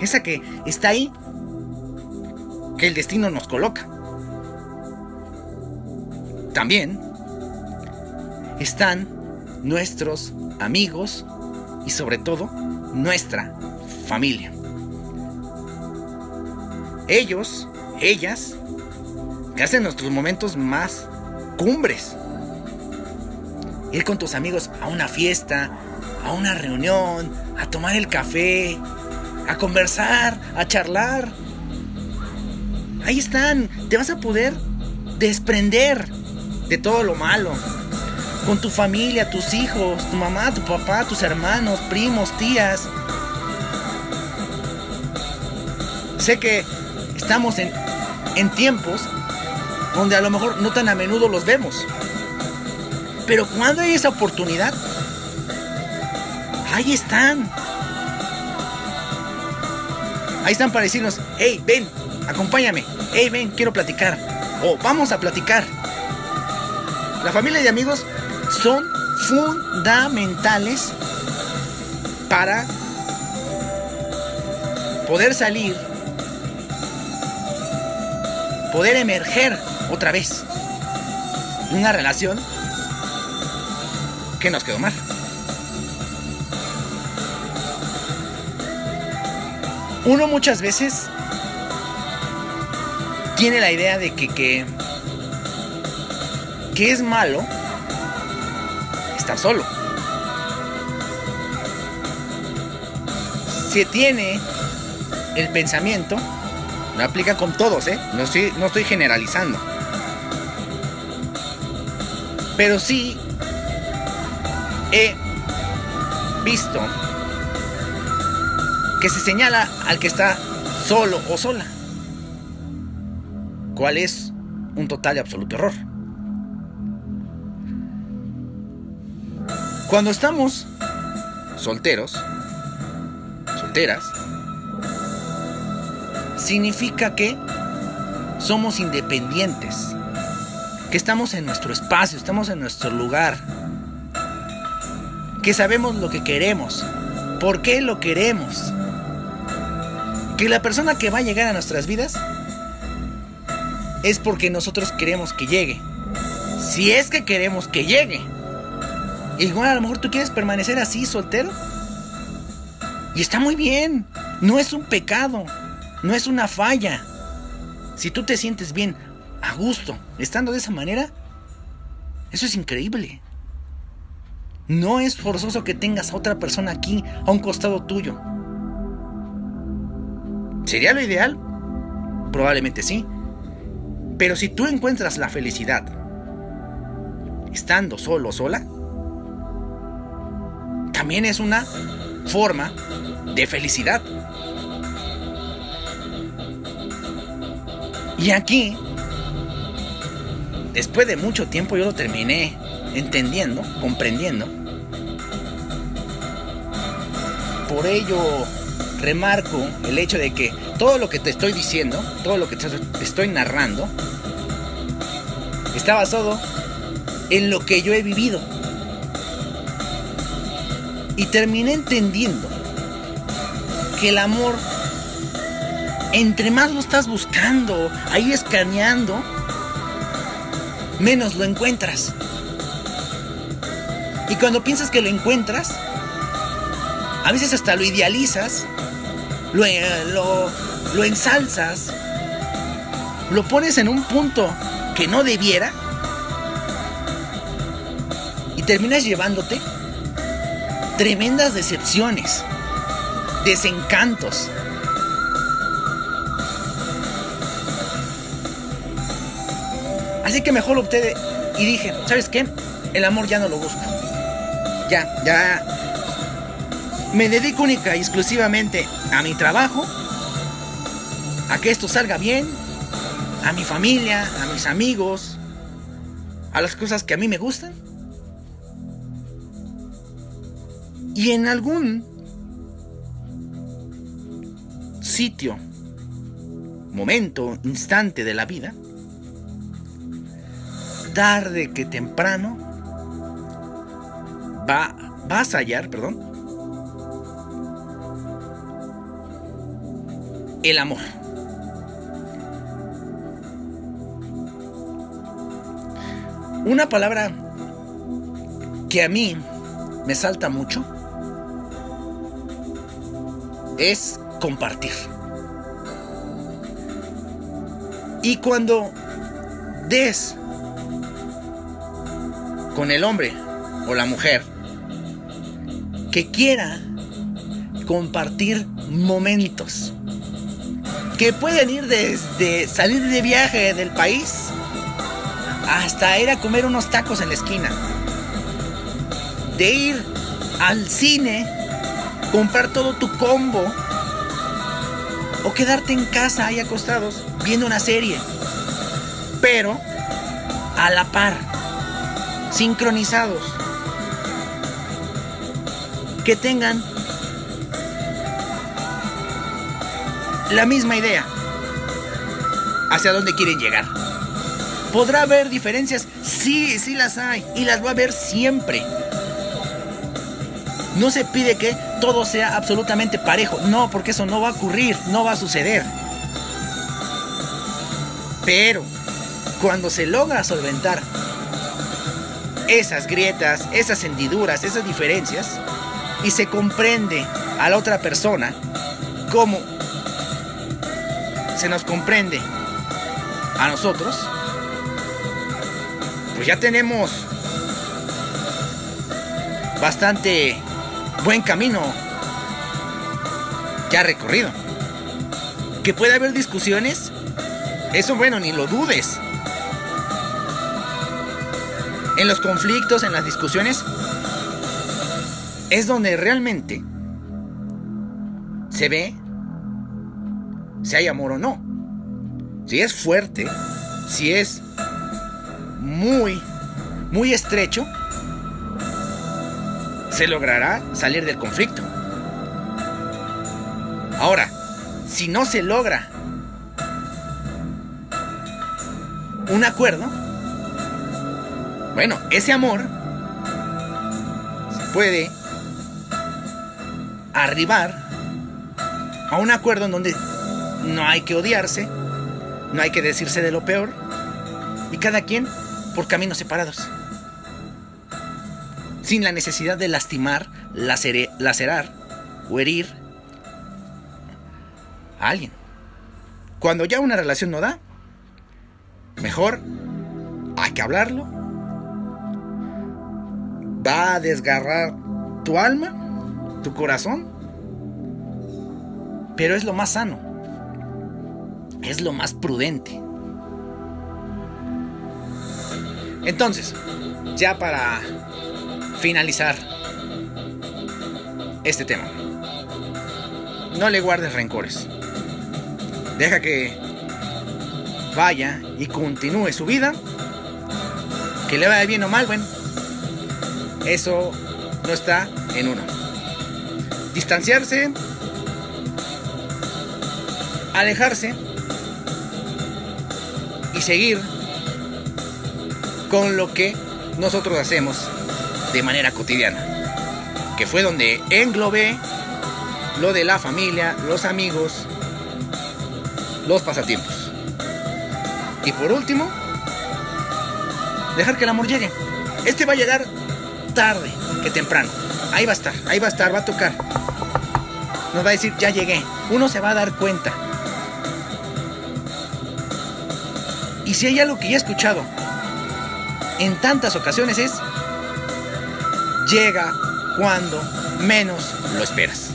Esa que está ahí, que el destino nos coloca. También están nuestros amigos y sobre todo nuestra familia. Ellos, ellas, que hacen nuestros momentos más cumbres. Ir con tus amigos a una fiesta, a una reunión, a tomar el café, a conversar, a charlar. Ahí están, te vas a poder desprender de todo lo malo, con tu familia, tus hijos, tu mamá, tu papá, tus hermanos, primos, tías. Sé que estamos en, en tiempos donde a lo mejor no tan a menudo los vemos. Pero cuando hay esa oportunidad, ahí están. Ahí están para decirnos, hey, ven, acompáñame, hey, ven, quiero platicar. O vamos a platicar. La familia y amigos son fundamentales para poder salir, poder emerger otra vez una relación que nos quedó mal. Uno muchas veces tiene la idea de que, que, que es malo solo. Se tiene el pensamiento, no aplica con todos, ¿eh? no, estoy, no estoy generalizando. Pero sí he visto que se señala al que está solo o sola. ¿Cuál es un total y absoluto error? Cuando estamos solteros, solteras, significa que somos independientes, que estamos en nuestro espacio, estamos en nuestro lugar, que sabemos lo que queremos, por qué lo queremos, que la persona que va a llegar a nuestras vidas es porque nosotros queremos que llegue, si es que queremos que llegue. Igual a lo mejor tú quieres permanecer así, soltero. Y está muy bien. No es un pecado. No es una falla. Si tú te sientes bien, a gusto, estando de esa manera, eso es increíble. No es forzoso que tengas a otra persona aquí, a un costado tuyo. ¿Sería lo ideal? Probablemente sí. Pero si tú encuentras la felicidad estando solo o sola, también es una forma de felicidad. Y aquí, después de mucho tiempo, yo lo terminé entendiendo, comprendiendo. Por ello, remarco el hecho de que todo lo que te estoy diciendo, todo lo que te estoy narrando, está basado en lo que yo he vivido. Y terminé entendiendo que el amor, entre más lo estás buscando, ahí escaneando, menos lo encuentras. Y cuando piensas que lo encuentras, a veces hasta lo idealizas, lo, lo, lo ensalzas, lo pones en un punto que no debiera y terminas llevándote tremendas decepciones, desencantos. Así que mejor opté y dije, ¿sabes qué? El amor ya no lo busco. Ya, ya. Me dedico única y exclusivamente a mi trabajo, a que esto salga bien, a mi familia, a mis amigos, a las cosas que a mí me gustan. Y en algún sitio, momento, instante de la vida, tarde que temprano, va, vas a hallar, perdón, el amor. Una palabra que a mí me salta mucho es compartir. Y cuando des con el hombre o la mujer que quiera compartir momentos que pueden ir desde salir de viaje del país hasta ir a comer unos tacos en la esquina, de ir al cine comprar todo tu combo o quedarte en casa ahí acostados viendo una serie, pero a la par, sincronizados, que tengan la misma idea hacia dónde quieren llegar. ¿Podrá haber diferencias? Sí, sí las hay y las va a haber siempre. No se pide que todo sea absolutamente parejo. No, porque eso no va a ocurrir, no va a suceder. Pero cuando se logra solventar esas grietas, esas hendiduras, esas diferencias, y se comprende a la otra persona como se nos comprende a nosotros, pues ya tenemos bastante buen camino ya recorrido. Que puede haber discusiones, eso bueno, ni lo dudes. En los conflictos, en las discusiones, es donde realmente se ve si hay amor o no. Si es fuerte, si es muy, muy estrecho, se logrará salir del conflicto. Ahora, si no se logra un acuerdo, bueno, ese amor se puede arribar a un acuerdo en donde no hay que odiarse, no hay que decirse de lo peor, y cada quien por caminos separados sin la necesidad de lastimar, lacerar o herir a alguien. Cuando ya una relación no da, mejor hay que hablarlo. Va a desgarrar tu alma, tu corazón, pero es lo más sano, es lo más prudente. Entonces, ya para finalizar este tema. No le guardes rencores. Deja que vaya y continúe su vida. Que le vaya bien o mal, bueno, eso no está en uno. Distanciarse, alejarse y seguir con lo que nosotros hacemos de manera cotidiana. Que fue donde englobé lo de la familia, los amigos, los pasatiempos. Y por último, dejar que el amor llegue. Este va a llegar tarde que temprano. Ahí va a estar, ahí va a estar, va a tocar. Nos va a decir, ya llegué. Uno se va a dar cuenta. Y si hay algo que ya he escuchado en tantas ocasiones es, llega cuando menos lo esperas.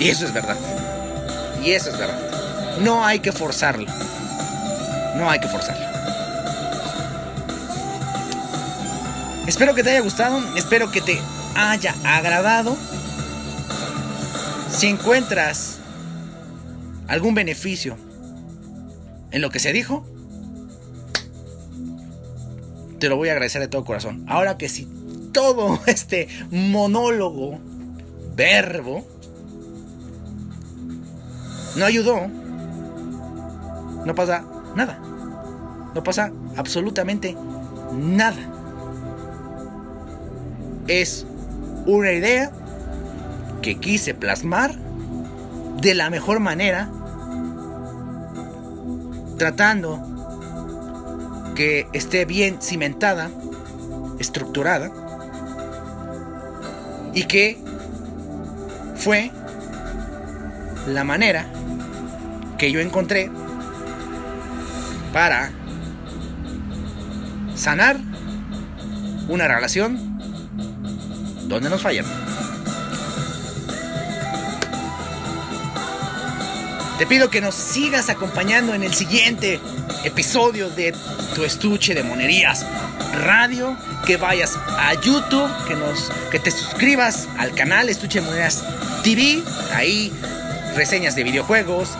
Y eso es verdad. Y eso es verdad. No hay que forzarlo. No hay que forzarlo. Espero que te haya gustado. Espero que te haya agradado. Si encuentras algún beneficio en lo que se dijo, te lo voy a agradecer de todo corazón. Ahora que si todo este monólogo, verbo, no ayudó, no pasa nada. No pasa absolutamente nada. Es una idea que quise plasmar de la mejor manera, tratando que esté bien cimentada, estructurada, y que fue la manera que yo encontré para sanar una relación donde nos fallan. Te pido que nos sigas acompañando en el siguiente episodio de Tu Estuche de Monerías Radio, que vayas a YouTube, que nos que te suscribas al canal Estuche de Monerías TV, ahí reseñas de videojuegos,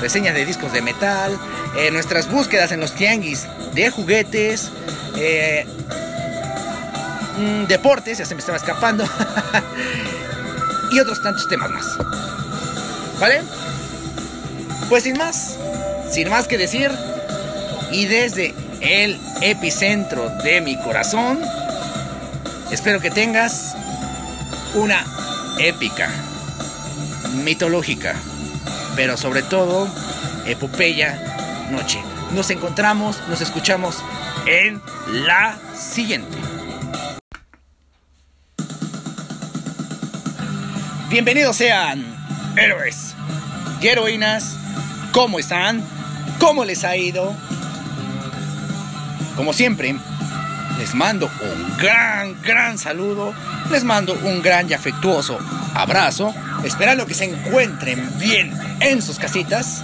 reseñas de discos de metal, eh, nuestras búsquedas en los tianguis de juguetes, eh, mm, deportes, ya se me estaba escapando, y otros tantos temas más. ¿Vale? Pues sin más, sin más que decir, y desde el epicentro de mi corazón, espero que tengas una épica, mitológica, pero sobre todo epopeya noche. Nos encontramos, nos escuchamos en la siguiente. Bienvenidos sean héroes heroínas ¿Cómo están? ¿Cómo les ha ido? Como siempre, les mando un gran, gran saludo. Les mando un gran y afectuoso abrazo. Esperando que se encuentren bien en sus casitas.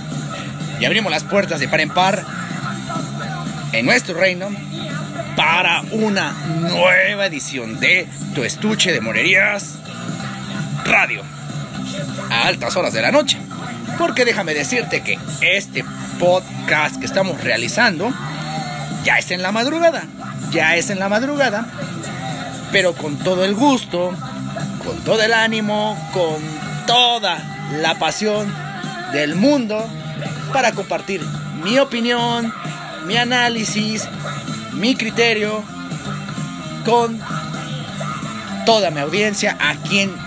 Y abrimos las puertas de par en par en nuestro reino para una nueva edición de Tu Estuche de Morerías Radio. A altas horas de la noche. Porque déjame decirte que este podcast que estamos realizando ya es en la madrugada. Ya es en la madrugada. Pero con todo el gusto, con todo el ánimo, con toda la pasión del mundo para compartir mi opinión, mi análisis, mi criterio con toda mi audiencia a quien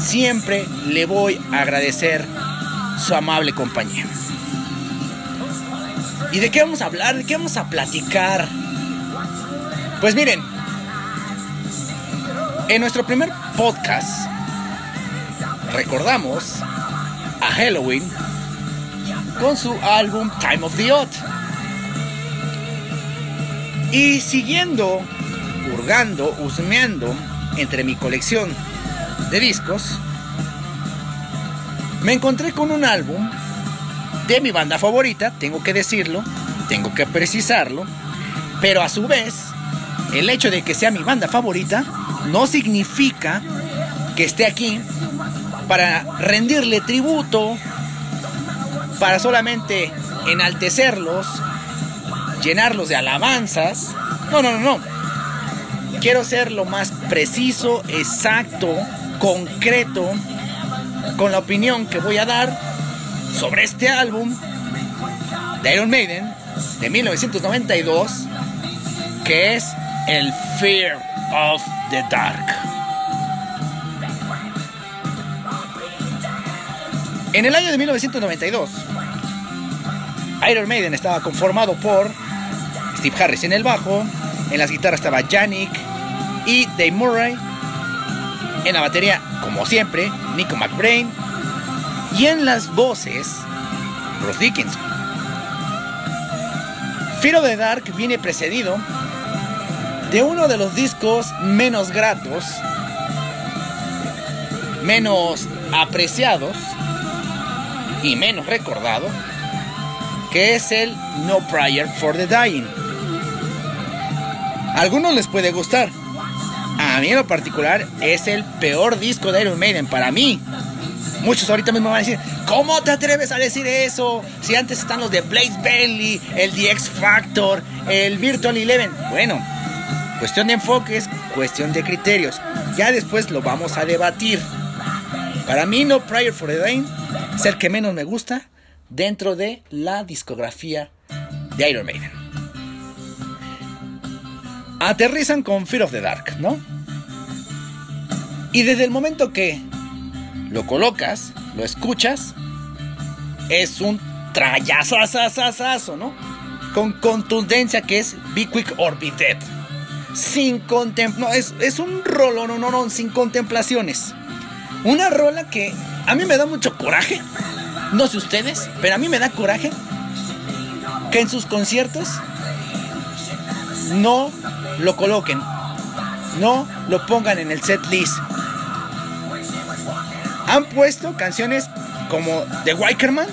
siempre le voy a agradecer su amable compañía. ¿Y de qué vamos a hablar? ¿De qué vamos a platicar? Pues miren, en nuestro primer podcast recordamos a Halloween con su álbum Time of the Odd. Y siguiendo, hurgando, husmeando entre mi colección de discos, me encontré con un álbum de mi banda favorita, tengo que decirlo, tengo que precisarlo, pero a su vez, el hecho de que sea mi banda favorita no significa que esté aquí para rendirle tributo, para solamente enaltecerlos, llenarlos de alabanzas. No, no, no, no. Quiero ser lo más preciso, exacto, concreto con la opinión que voy a dar sobre este álbum de Iron Maiden de 1992, que es el Fear of the Dark. En el año de 1992, Iron Maiden estaba conformado por Steve Harris en el bajo, en las guitarras estaba Yannick y Dave Murray, en la batería, como siempre, Nico McBrain, y en las voces, Bruce Dickinson. Fear of the Dark viene precedido de uno de los discos menos gratos, menos apreciados y menos recordado, que es el No Prayer for the Dying. A algunos les puede gustar. A mí en lo particular es el peor disco de Iron Maiden para mí. Muchos ahorita mismo van a decir, ¿cómo te atreves a decir eso? Si antes están los de Blaze Bailey, el The X Factor, el Virtual Eleven. Bueno, cuestión de enfoques, cuestión de criterios. Ya después lo vamos a debatir. Para mí, No Prayer for the Dying es el que menos me gusta dentro de la discografía de Iron Maiden. Aterrizan con Fear of the Dark, ¿no? Y desde el momento que lo colocas, lo escuchas, es un trayazazazazazo, ¿no? Con contundencia que es Be Quick or Be Dead. Sin contemplaciones. No, es, es un rolo, no, no, no, sin contemplaciones. Una rola que a mí me da mucho coraje. No sé ustedes, pero a mí me da coraje que en sus conciertos no lo coloquen. No lo pongan en el set list han puesto canciones como The Wikerman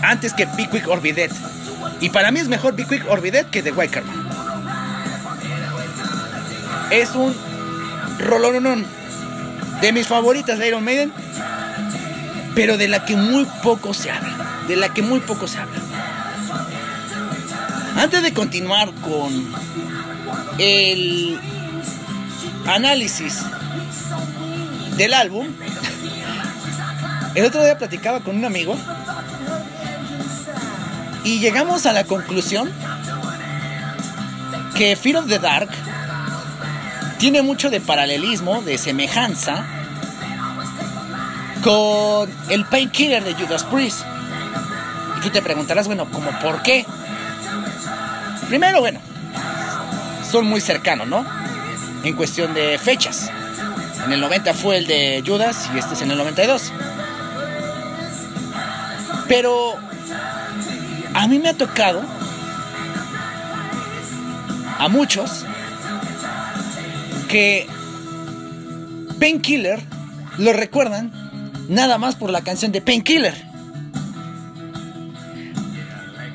antes que Be Quick or Be Dead. Y para mí es mejor Be Quick or Be Dead que The Wikerman. Es un rolonón de mis favoritas de Iron Maiden, pero de la que muy poco se habla. De la que muy poco se habla. Antes de continuar con el análisis del álbum, el otro día platicaba con un amigo y llegamos a la conclusión que Fear of the Dark tiene mucho de paralelismo, de semejanza con el Painkiller de Judas Priest. Y tú te preguntarás, bueno, ¿cómo por qué? Primero, bueno, son muy cercanos, ¿no? En cuestión de fechas. En el 90 fue el de Judas y este es en el 92. Pero a mí me ha tocado, a muchos, que Painkiller lo recuerdan nada más por la canción de Painkiller.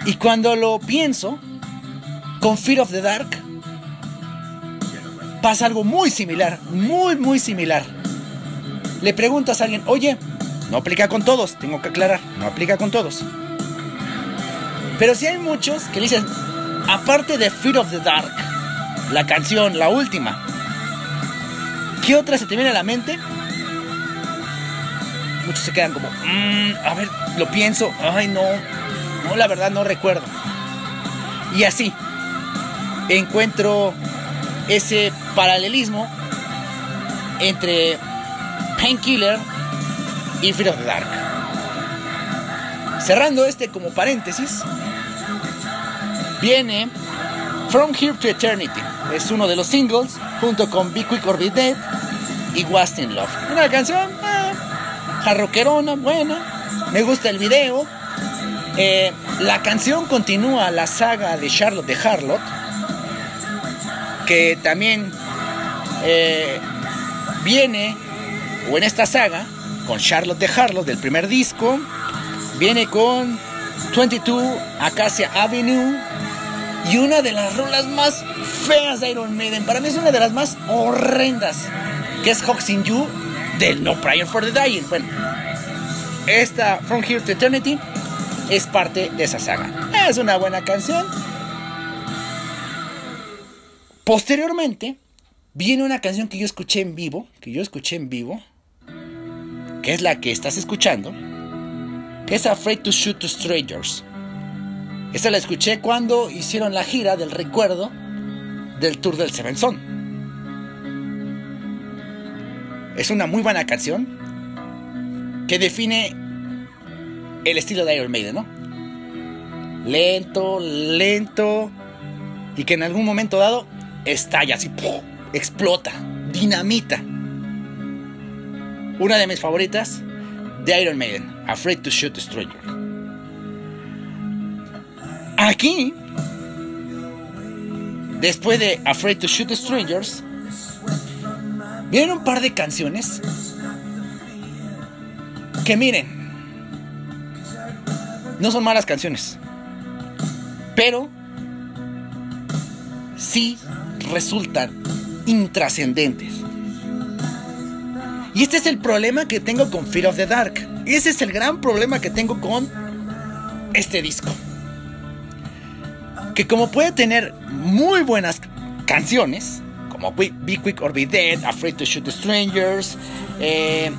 Y cuando lo pienso, con Fear of the Dark, pasa algo muy similar, muy, muy similar. Le preguntas a alguien, oye, no aplica con todos, tengo que aclarar, no aplica con todos. Pero sí hay muchos que dicen, aparte de Fear of the Dark, la canción, la última, ¿qué otra se te viene a la mente? Muchos se quedan como, mm, a ver, lo pienso, ay no, no, la verdad no recuerdo. Y así, encuentro ese paralelismo entre Painkiller y Fear of the Dark. Cerrando este como paréntesis, viene From Here to Eternity. Es uno de los singles junto con Be Quick or Be Dead y Was in Love. Una canción eh, jarroquerona, buena. Me gusta el video. Eh, la canción continúa la saga de Charlotte de Harlot, que también eh, viene, o en esta saga, con Charlotte de Harlow del primer disco. Viene con 22 Acacia Avenue. Y una de las rolas más feas de Iron Maiden. Para mí es una de las más horrendas. Que es in You del No Prayer for the Dying. Bueno, esta From Here to Eternity es parte de esa saga. Es una buena canción. Posteriormente, viene una canción que yo escuché en vivo, que yo escuché en vivo, que es la que estás escuchando, que es Afraid to Shoot to Strangers. Esta la escuché cuando hicieron la gira del recuerdo del Tour del Seven Son. Es una muy buena canción que define el estilo de Iron Maiden, ¿no? Lento, lento, y que en algún momento dado estalla así, explota, dinamita. Una de mis favoritas de Iron Maiden, Afraid to Shoot Stranger. Aquí, después de Afraid to Shoot Strangers, vienen un par de canciones que miren, no son malas canciones, pero sí resultan intrascendentes. Y este es el problema que tengo con Fear of the Dark. Ese es el gran problema que tengo con este disco. Que como puede tener muy buenas canciones, como Be Quick or Be Dead, Afraid to Shoot Strangers, eh,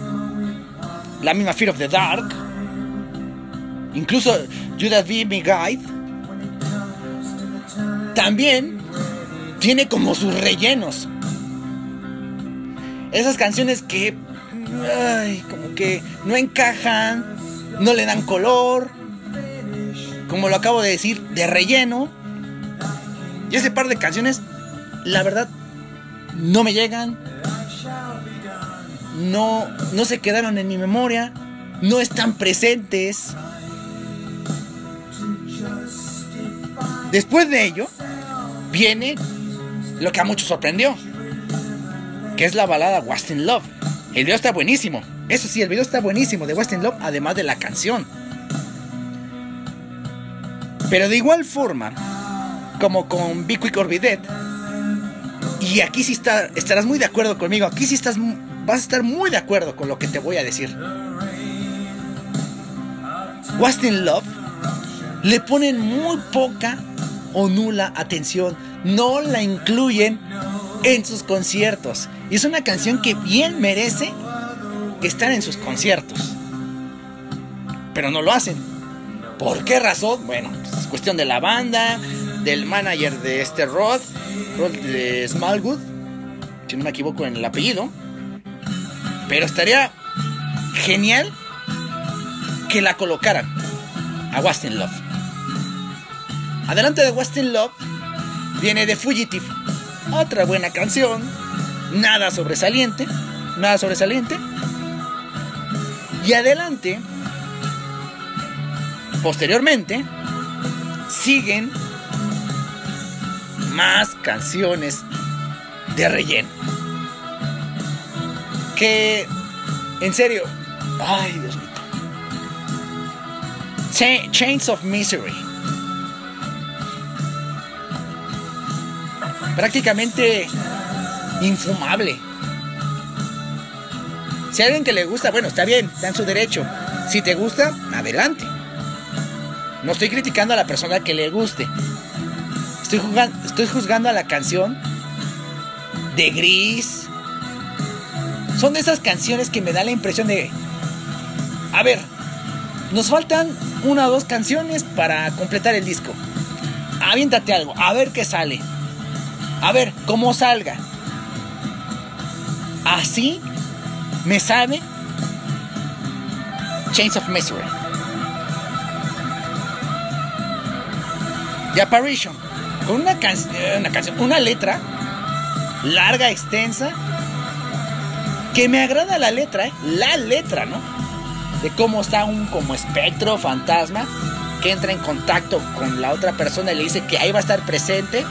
la misma Fear of the Dark, incluso Judas Be My Guide, también tiene como sus rellenos. Esas canciones que, ay, como que no encajan, no le dan color, como lo acabo de decir, de relleno. Y ese par de canciones, la verdad, no me llegan. No, no se quedaron en mi memoria. No están presentes. Después de ello, viene lo que a muchos sorprendió, que es la balada West in Love. El video está buenísimo. Eso sí, el video está buenísimo de West in Love, además de la canción. Pero de igual forma, como con Be Quick or Be Dead, y aquí sí está, estarás muy de acuerdo conmigo, aquí sí estás, vas a estar muy de acuerdo con lo que te voy a decir. West in Love le ponen muy poca o nula atención no la incluyen en sus conciertos. Y es una canción que bien merece estar en sus conciertos. Pero no lo hacen. ¿Por qué razón? Bueno, es cuestión de la banda, del manager de este Rod, Rod de Smallwood, si no me equivoco en el apellido. Pero estaría genial que la colocaran a Westin Love. Adelante de Westin Love viene de Fugitive. Otra buena canción. Nada sobresaliente. Nada sobresaliente. Y adelante, posteriormente, siguen más canciones de relleno. Que, en serio, ay Dios mío. Chains of Misery prácticamente infumable. Si alguien que le gusta, bueno, está bien, dan su derecho. Si te gusta, adelante. No estoy criticando a la persona que le guste. Estoy, jugando, estoy juzgando a la canción de Gris. Son de esas canciones que me da la impresión de... A ver, nos faltan una o dos canciones para completar el disco. Aviéntate algo, a ver qué sale. A ver, cómo salga. Así me sabe Chains of Misery. The Apparition. Con una, una canción, una letra larga, extensa. Que me agrada la letra, ¿eh? La letra, ¿no? De cómo está un como espectro, fantasma, que entra en contacto con la otra persona y le dice que ahí va a estar presente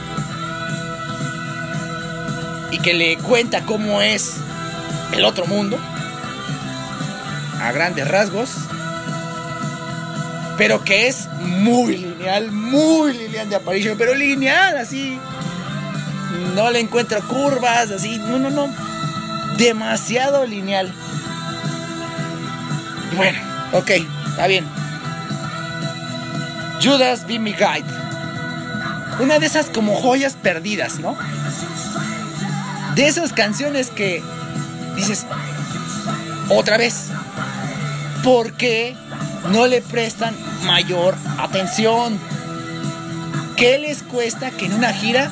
y que le cuenta cómo es el otro mundo a grandes rasgos, pero que es muy lineal, muy lineal de aparición, pero lineal así. No le encuentro curvas, así, no, no, no. Demasiado lineal. Bueno, ok, está bien. Judas Be My Guide. Una de esas como joyas perdidas, ¿no? De esas canciones que dices, otra vez, ¿por qué no le prestan mayor atención? ¿Qué les cuesta que en una gira,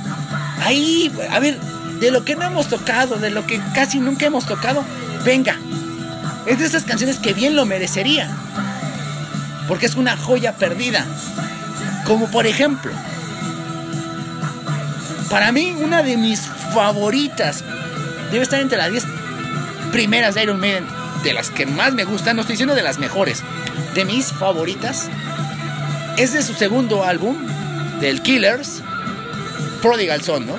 ahí, a ver, de lo que no hemos tocado, de lo que casi nunca hemos tocado, venga. Es de esas canciones que bien lo merecería. Porque es una joya perdida. Como por ejemplo, para mí una de mis favoritas, debe estar entre las 10 primeras de Iron Maiden, de las que más me gustan, no estoy diciendo de las mejores, de mis favoritas, es de su segundo álbum, del Killers, Prodigal Son, ¿no?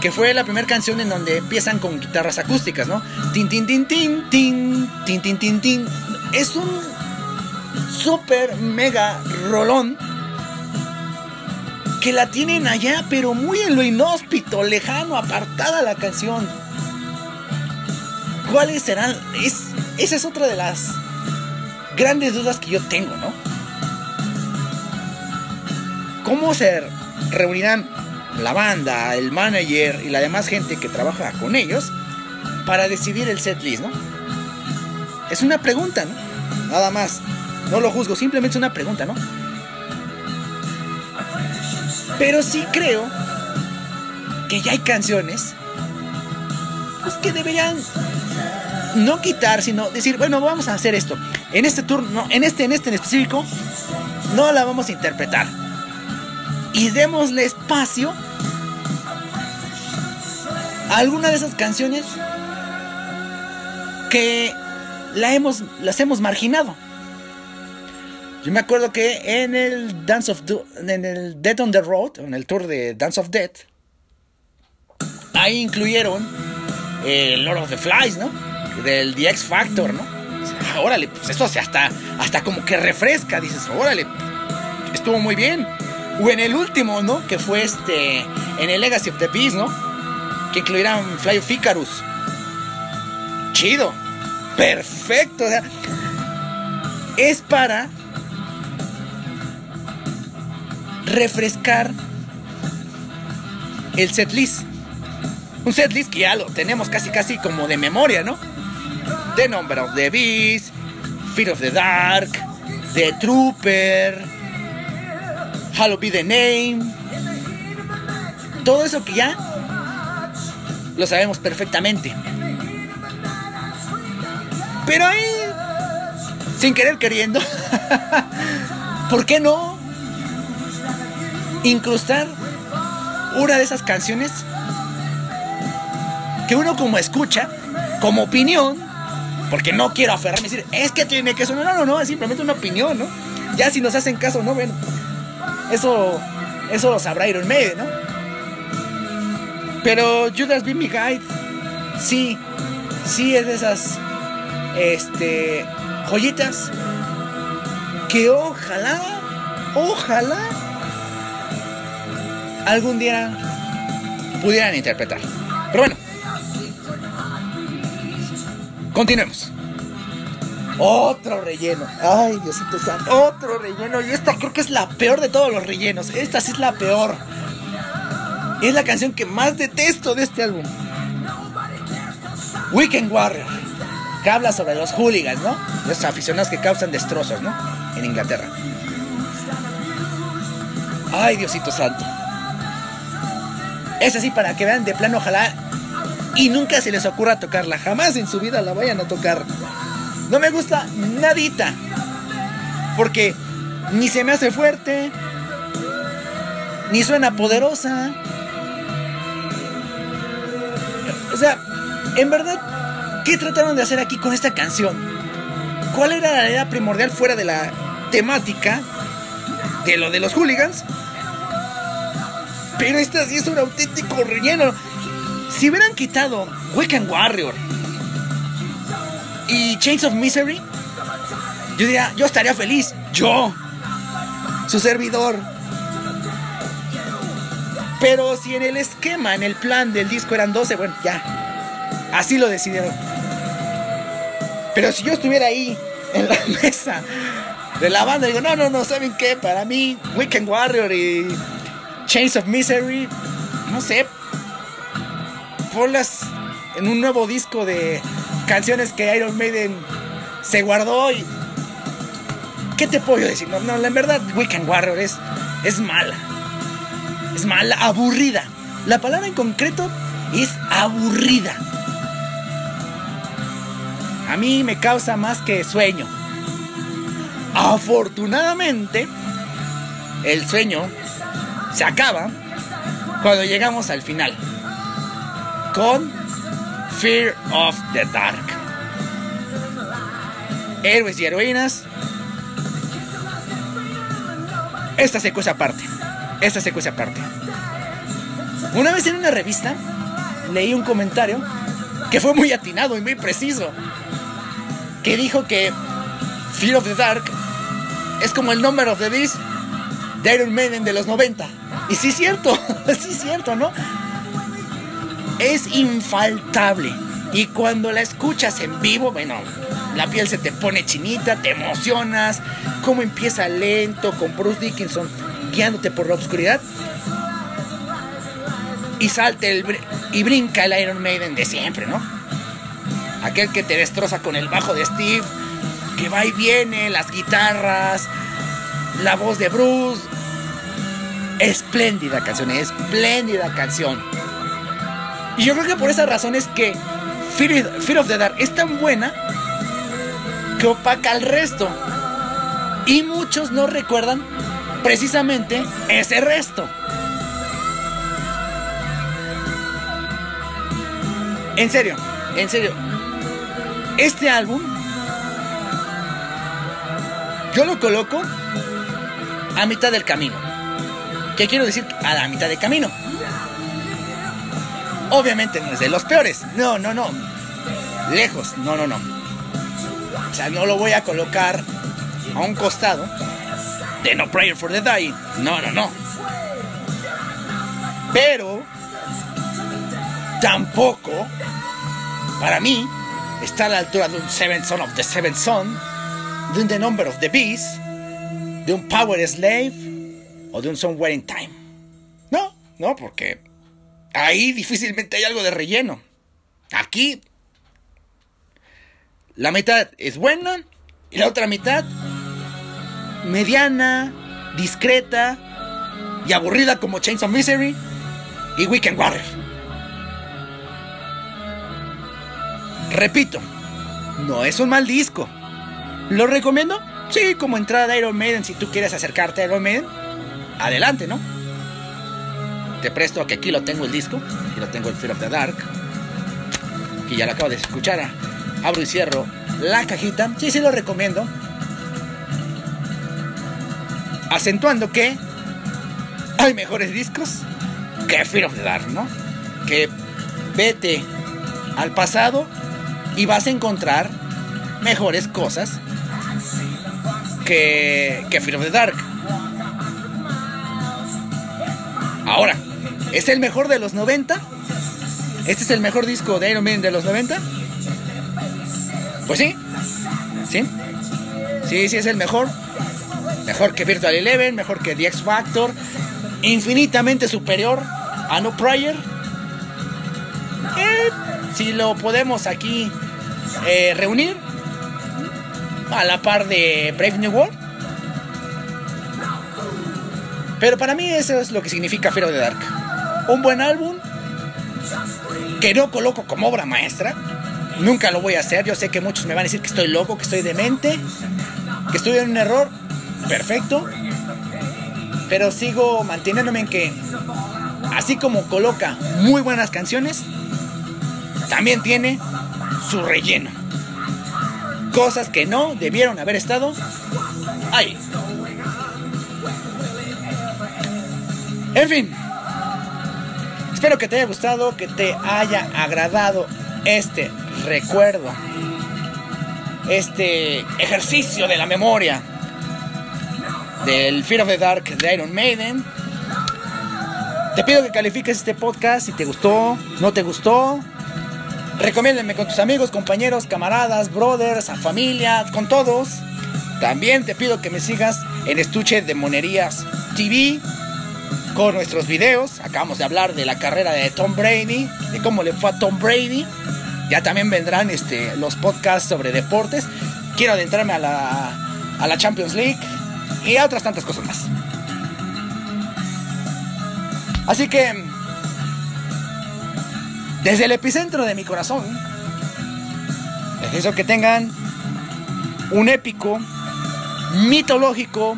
Que fue la primera canción en donde empiezan con guitarras acústicas, ¿no? Tin, tin, tin, tin, tin, tin, tin, tin, tin. Es un super mega rolón que la tienen allá, pero muy en lo inhóspito, lejano, apartada la canción. ¿Cuáles serán? Es, esa es otra de las grandes dudas que yo tengo, ¿no? ¿Cómo se reunirán la banda, el manager y la demás gente que trabaja con ellos para decidir el set list, ¿no? Es una pregunta, ¿no? Nada más. No lo juzgo, simplemente es una pregunta, ¿no? Pero sí creo que ya hay canciones pues que deberían no quitar, sino decir, bueno, vamos a hacer esto. En este turno, en este, en este en específico, no la vamos a interpretar. Y démosle espacio a alguna de esas canciones que la hemos, las hemos marginado. Yo me acuerdo que en el Dance of en el Dead on the Road, en el tour de Dance of Death, ahí incluyeron el Lord of the Flies, ¿no? Del The X Factor, ¿no? Órale, pues eso hasta, hasta como que refresca, dices, órale, estuvo muy bien. O en el último, ¿no? Que fue este, en el Legacy of the Beast, ¿no? Que incluyeran Fly of Icarus. Chido. Perfecto. O sea, es para refrescar el setlist. Un setlist que ya lo tenemos casi casi como de memoria, ¿no? The Number of the Beast, Fear of the Dark, The Trooper, Hallowed Be the Name. Todo eso que ya lo sabemos perfectamente. Pero ahí, sin querer queriendo, ¿por qué no incrustar una de esas canciones que uno como escucha, como opinión, porque no quiero aferrarme y decir, es que tiene que sonar, no, no, no, es simplemente una opinión, ¿no? Ya si nos hacen caso, no, bueno, eso, eso lo sabrá Iron Maiden, ¿no? Pero Judas Be My Guide, sí, sí es de esas, este, joyitas que ojalá, ojalá algún día pudieran interpretar. Pero bueno, continuemos. Otro relleno. Ay, Diosito santo. Otro relleno. Y esta creo que es la peor de todos los rellenos. Esta sí es la peor. Es la canción que más detesto de este álbum. Weekend Warrior. Que habla sobre los hooligans, ¿no? Los aficionados que causan destrozos, ¿no? En Inglaterra. Ay, Diosito santo. Es así para que vean de plano, ojalá y nunca se les ocurra tocarla. Jamás en su vida la vayan a tocar. No me gusta nadita. Porque ni se me hace fuerte, ni suena poderosa. O sea, en verdad, ¿qué trataron de hacer aquí con esta canción? ¿Cuál era la idea primordial fuera de la temática de lo de los hooligans? Pero esta sí es un auténtico relleno. Si hubieran quitado Weekend Warrior y Chains of Misery, yo diría, yo estaría feliz. Yo, su servidor. Pero si en el esquema, en el plan del disco eran 12, bueno, ya. Así lo decidieron. Pero si yo estuviera ahí, en la mesa, de la banda. Digo, no, no, no, ¿saben qué? Para mí, Weekend Warrior y Chains of Misery, no sé, ponlas en un nuevo disco de canciones que Iron Maiden se guardó y... ¿Qué te puedo decir? No, no, en verdad, Weekend Warrior es, es mala. Es mala, aburrida. La palabra en concreto es aburrida. A mí me causa más que sueño. Afortunadamente, el sueño se acaba cuando llegamos al final. Con Fear of the Dark. Héroes y heroínas. Esta secuencia aparte. Esta secuencia aparte. Una vez en una revista leí un comentario que fue muy atinado y muy preciso. Que dijo que Fear of the Dark es como el Number of the Beast de Iron Maiden de los 90. Y sí es cierto, sí es cierto, ¿no? Es infaltable. Y cuando la escuchas en vivo, bueno, la piel se te pone chinita, te emocionas, cómo empieza lento con Bruce Dickinson guiándote por la oscuridad y salte el, y brinca el Iron Maiden de siempre, ¿no? Aquel que te destroza con el bajo de Steve, que va y viene, las guitarras, la voz de Bruce. Espléndida canción, espléndida canción. Y yo creo que por esa razón es que Fear of the Dark es tan buena que opaca al resto. Y muchos no recuerdan precisamente ese resto. En serio, en serio. Este álbum yo lo coloco a mitad del camino. ¿Qué quiero decir? A la mitad del camino. Obviamente no es de los peores. No, no, no. Lejos. No, no, no. O sea, no lo voy a colocar a un costado de No Prayer for the Dying. No, no, no. Pero tampoco para mí, está a la altura de un Seven Son of the Seven Son, de un The Number of the Beast, de un Power Slave o de un Somewhere in Time. No, no, porque ahí difícilmente hay algo de relleno. Aquí, la mitad es buena y la otra mitad mediana, discreta y aburrida como Chains of Misery y Weekend Warrior. Repito, no es un mal disco. ¿Lo recomiendo? Sí, como entrada de Iron Maiden, si tú quieres acercarte a Iron Maiden, adelante, ¿no? Te presto que aquí lo tengo el disco, aquí lo tengo el Fear of the Dark, que ya lo acabo de escuchar. Abro y cierro la cajita, sí, sí lo recomiendo. Acentuando que hay mejores discos que Fear of the Dark, ¿no? Que vete al pasado y vas a encontrar mejores cosas que, que Fear of the Dark. Ahora, ¿es el mejor de los 90? ¿Este es el mejor disco de Iron Man de los 90? Pues sí, sí, sí, sí es el mejor. Mejor que Virtual Eleven, mejor que The X Factor, infinitamente superior a No Prior. Eh, si lo podemos aquí eh, reunir a la par de Brave New World. Pero para mí eso es lo que significa Fear of the Dark. Un buen álbum que no coloco como obra maestra. Nunca lo voy a hacer. Yo sé que muchos me van a decir que estoy loco, que estoy demente, que estoy en un error. Perfecto. Pero sigo manteniéndome en que, así como coloca muy buenas canciones, también tiene su relleno. Cosas que no debieron haber estado ahí. En fin. Espero que te haya gustado, que te haya agradado este recuerdo. Este ejercicio de la memoria del Fear of the Dark de Iron Maiden. Te pido que califiques este podcast si te gustó, no te gustó, Recomiéndenme con tus amigos, compañeros, camaradas, brothers, familia, con todos. También te pido que me sigas en Estuche de Monerías TV con nuestros videos. Acabamos de hablar de la carrera de Tom Brady, de cómo le fue a Tom Brady. Ya también vendrán este, los podcasts sobre deportes. Quiero adentrarme a la, Champions League y a otras tantas cosas más. Así que, desde el epicentro de mi corazón, les deseo que tengan un épico, mitológico,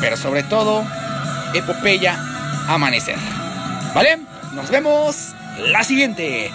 pero sobre todo, epopeya amanecer. ¿Vale? Nos vemos la siguiente.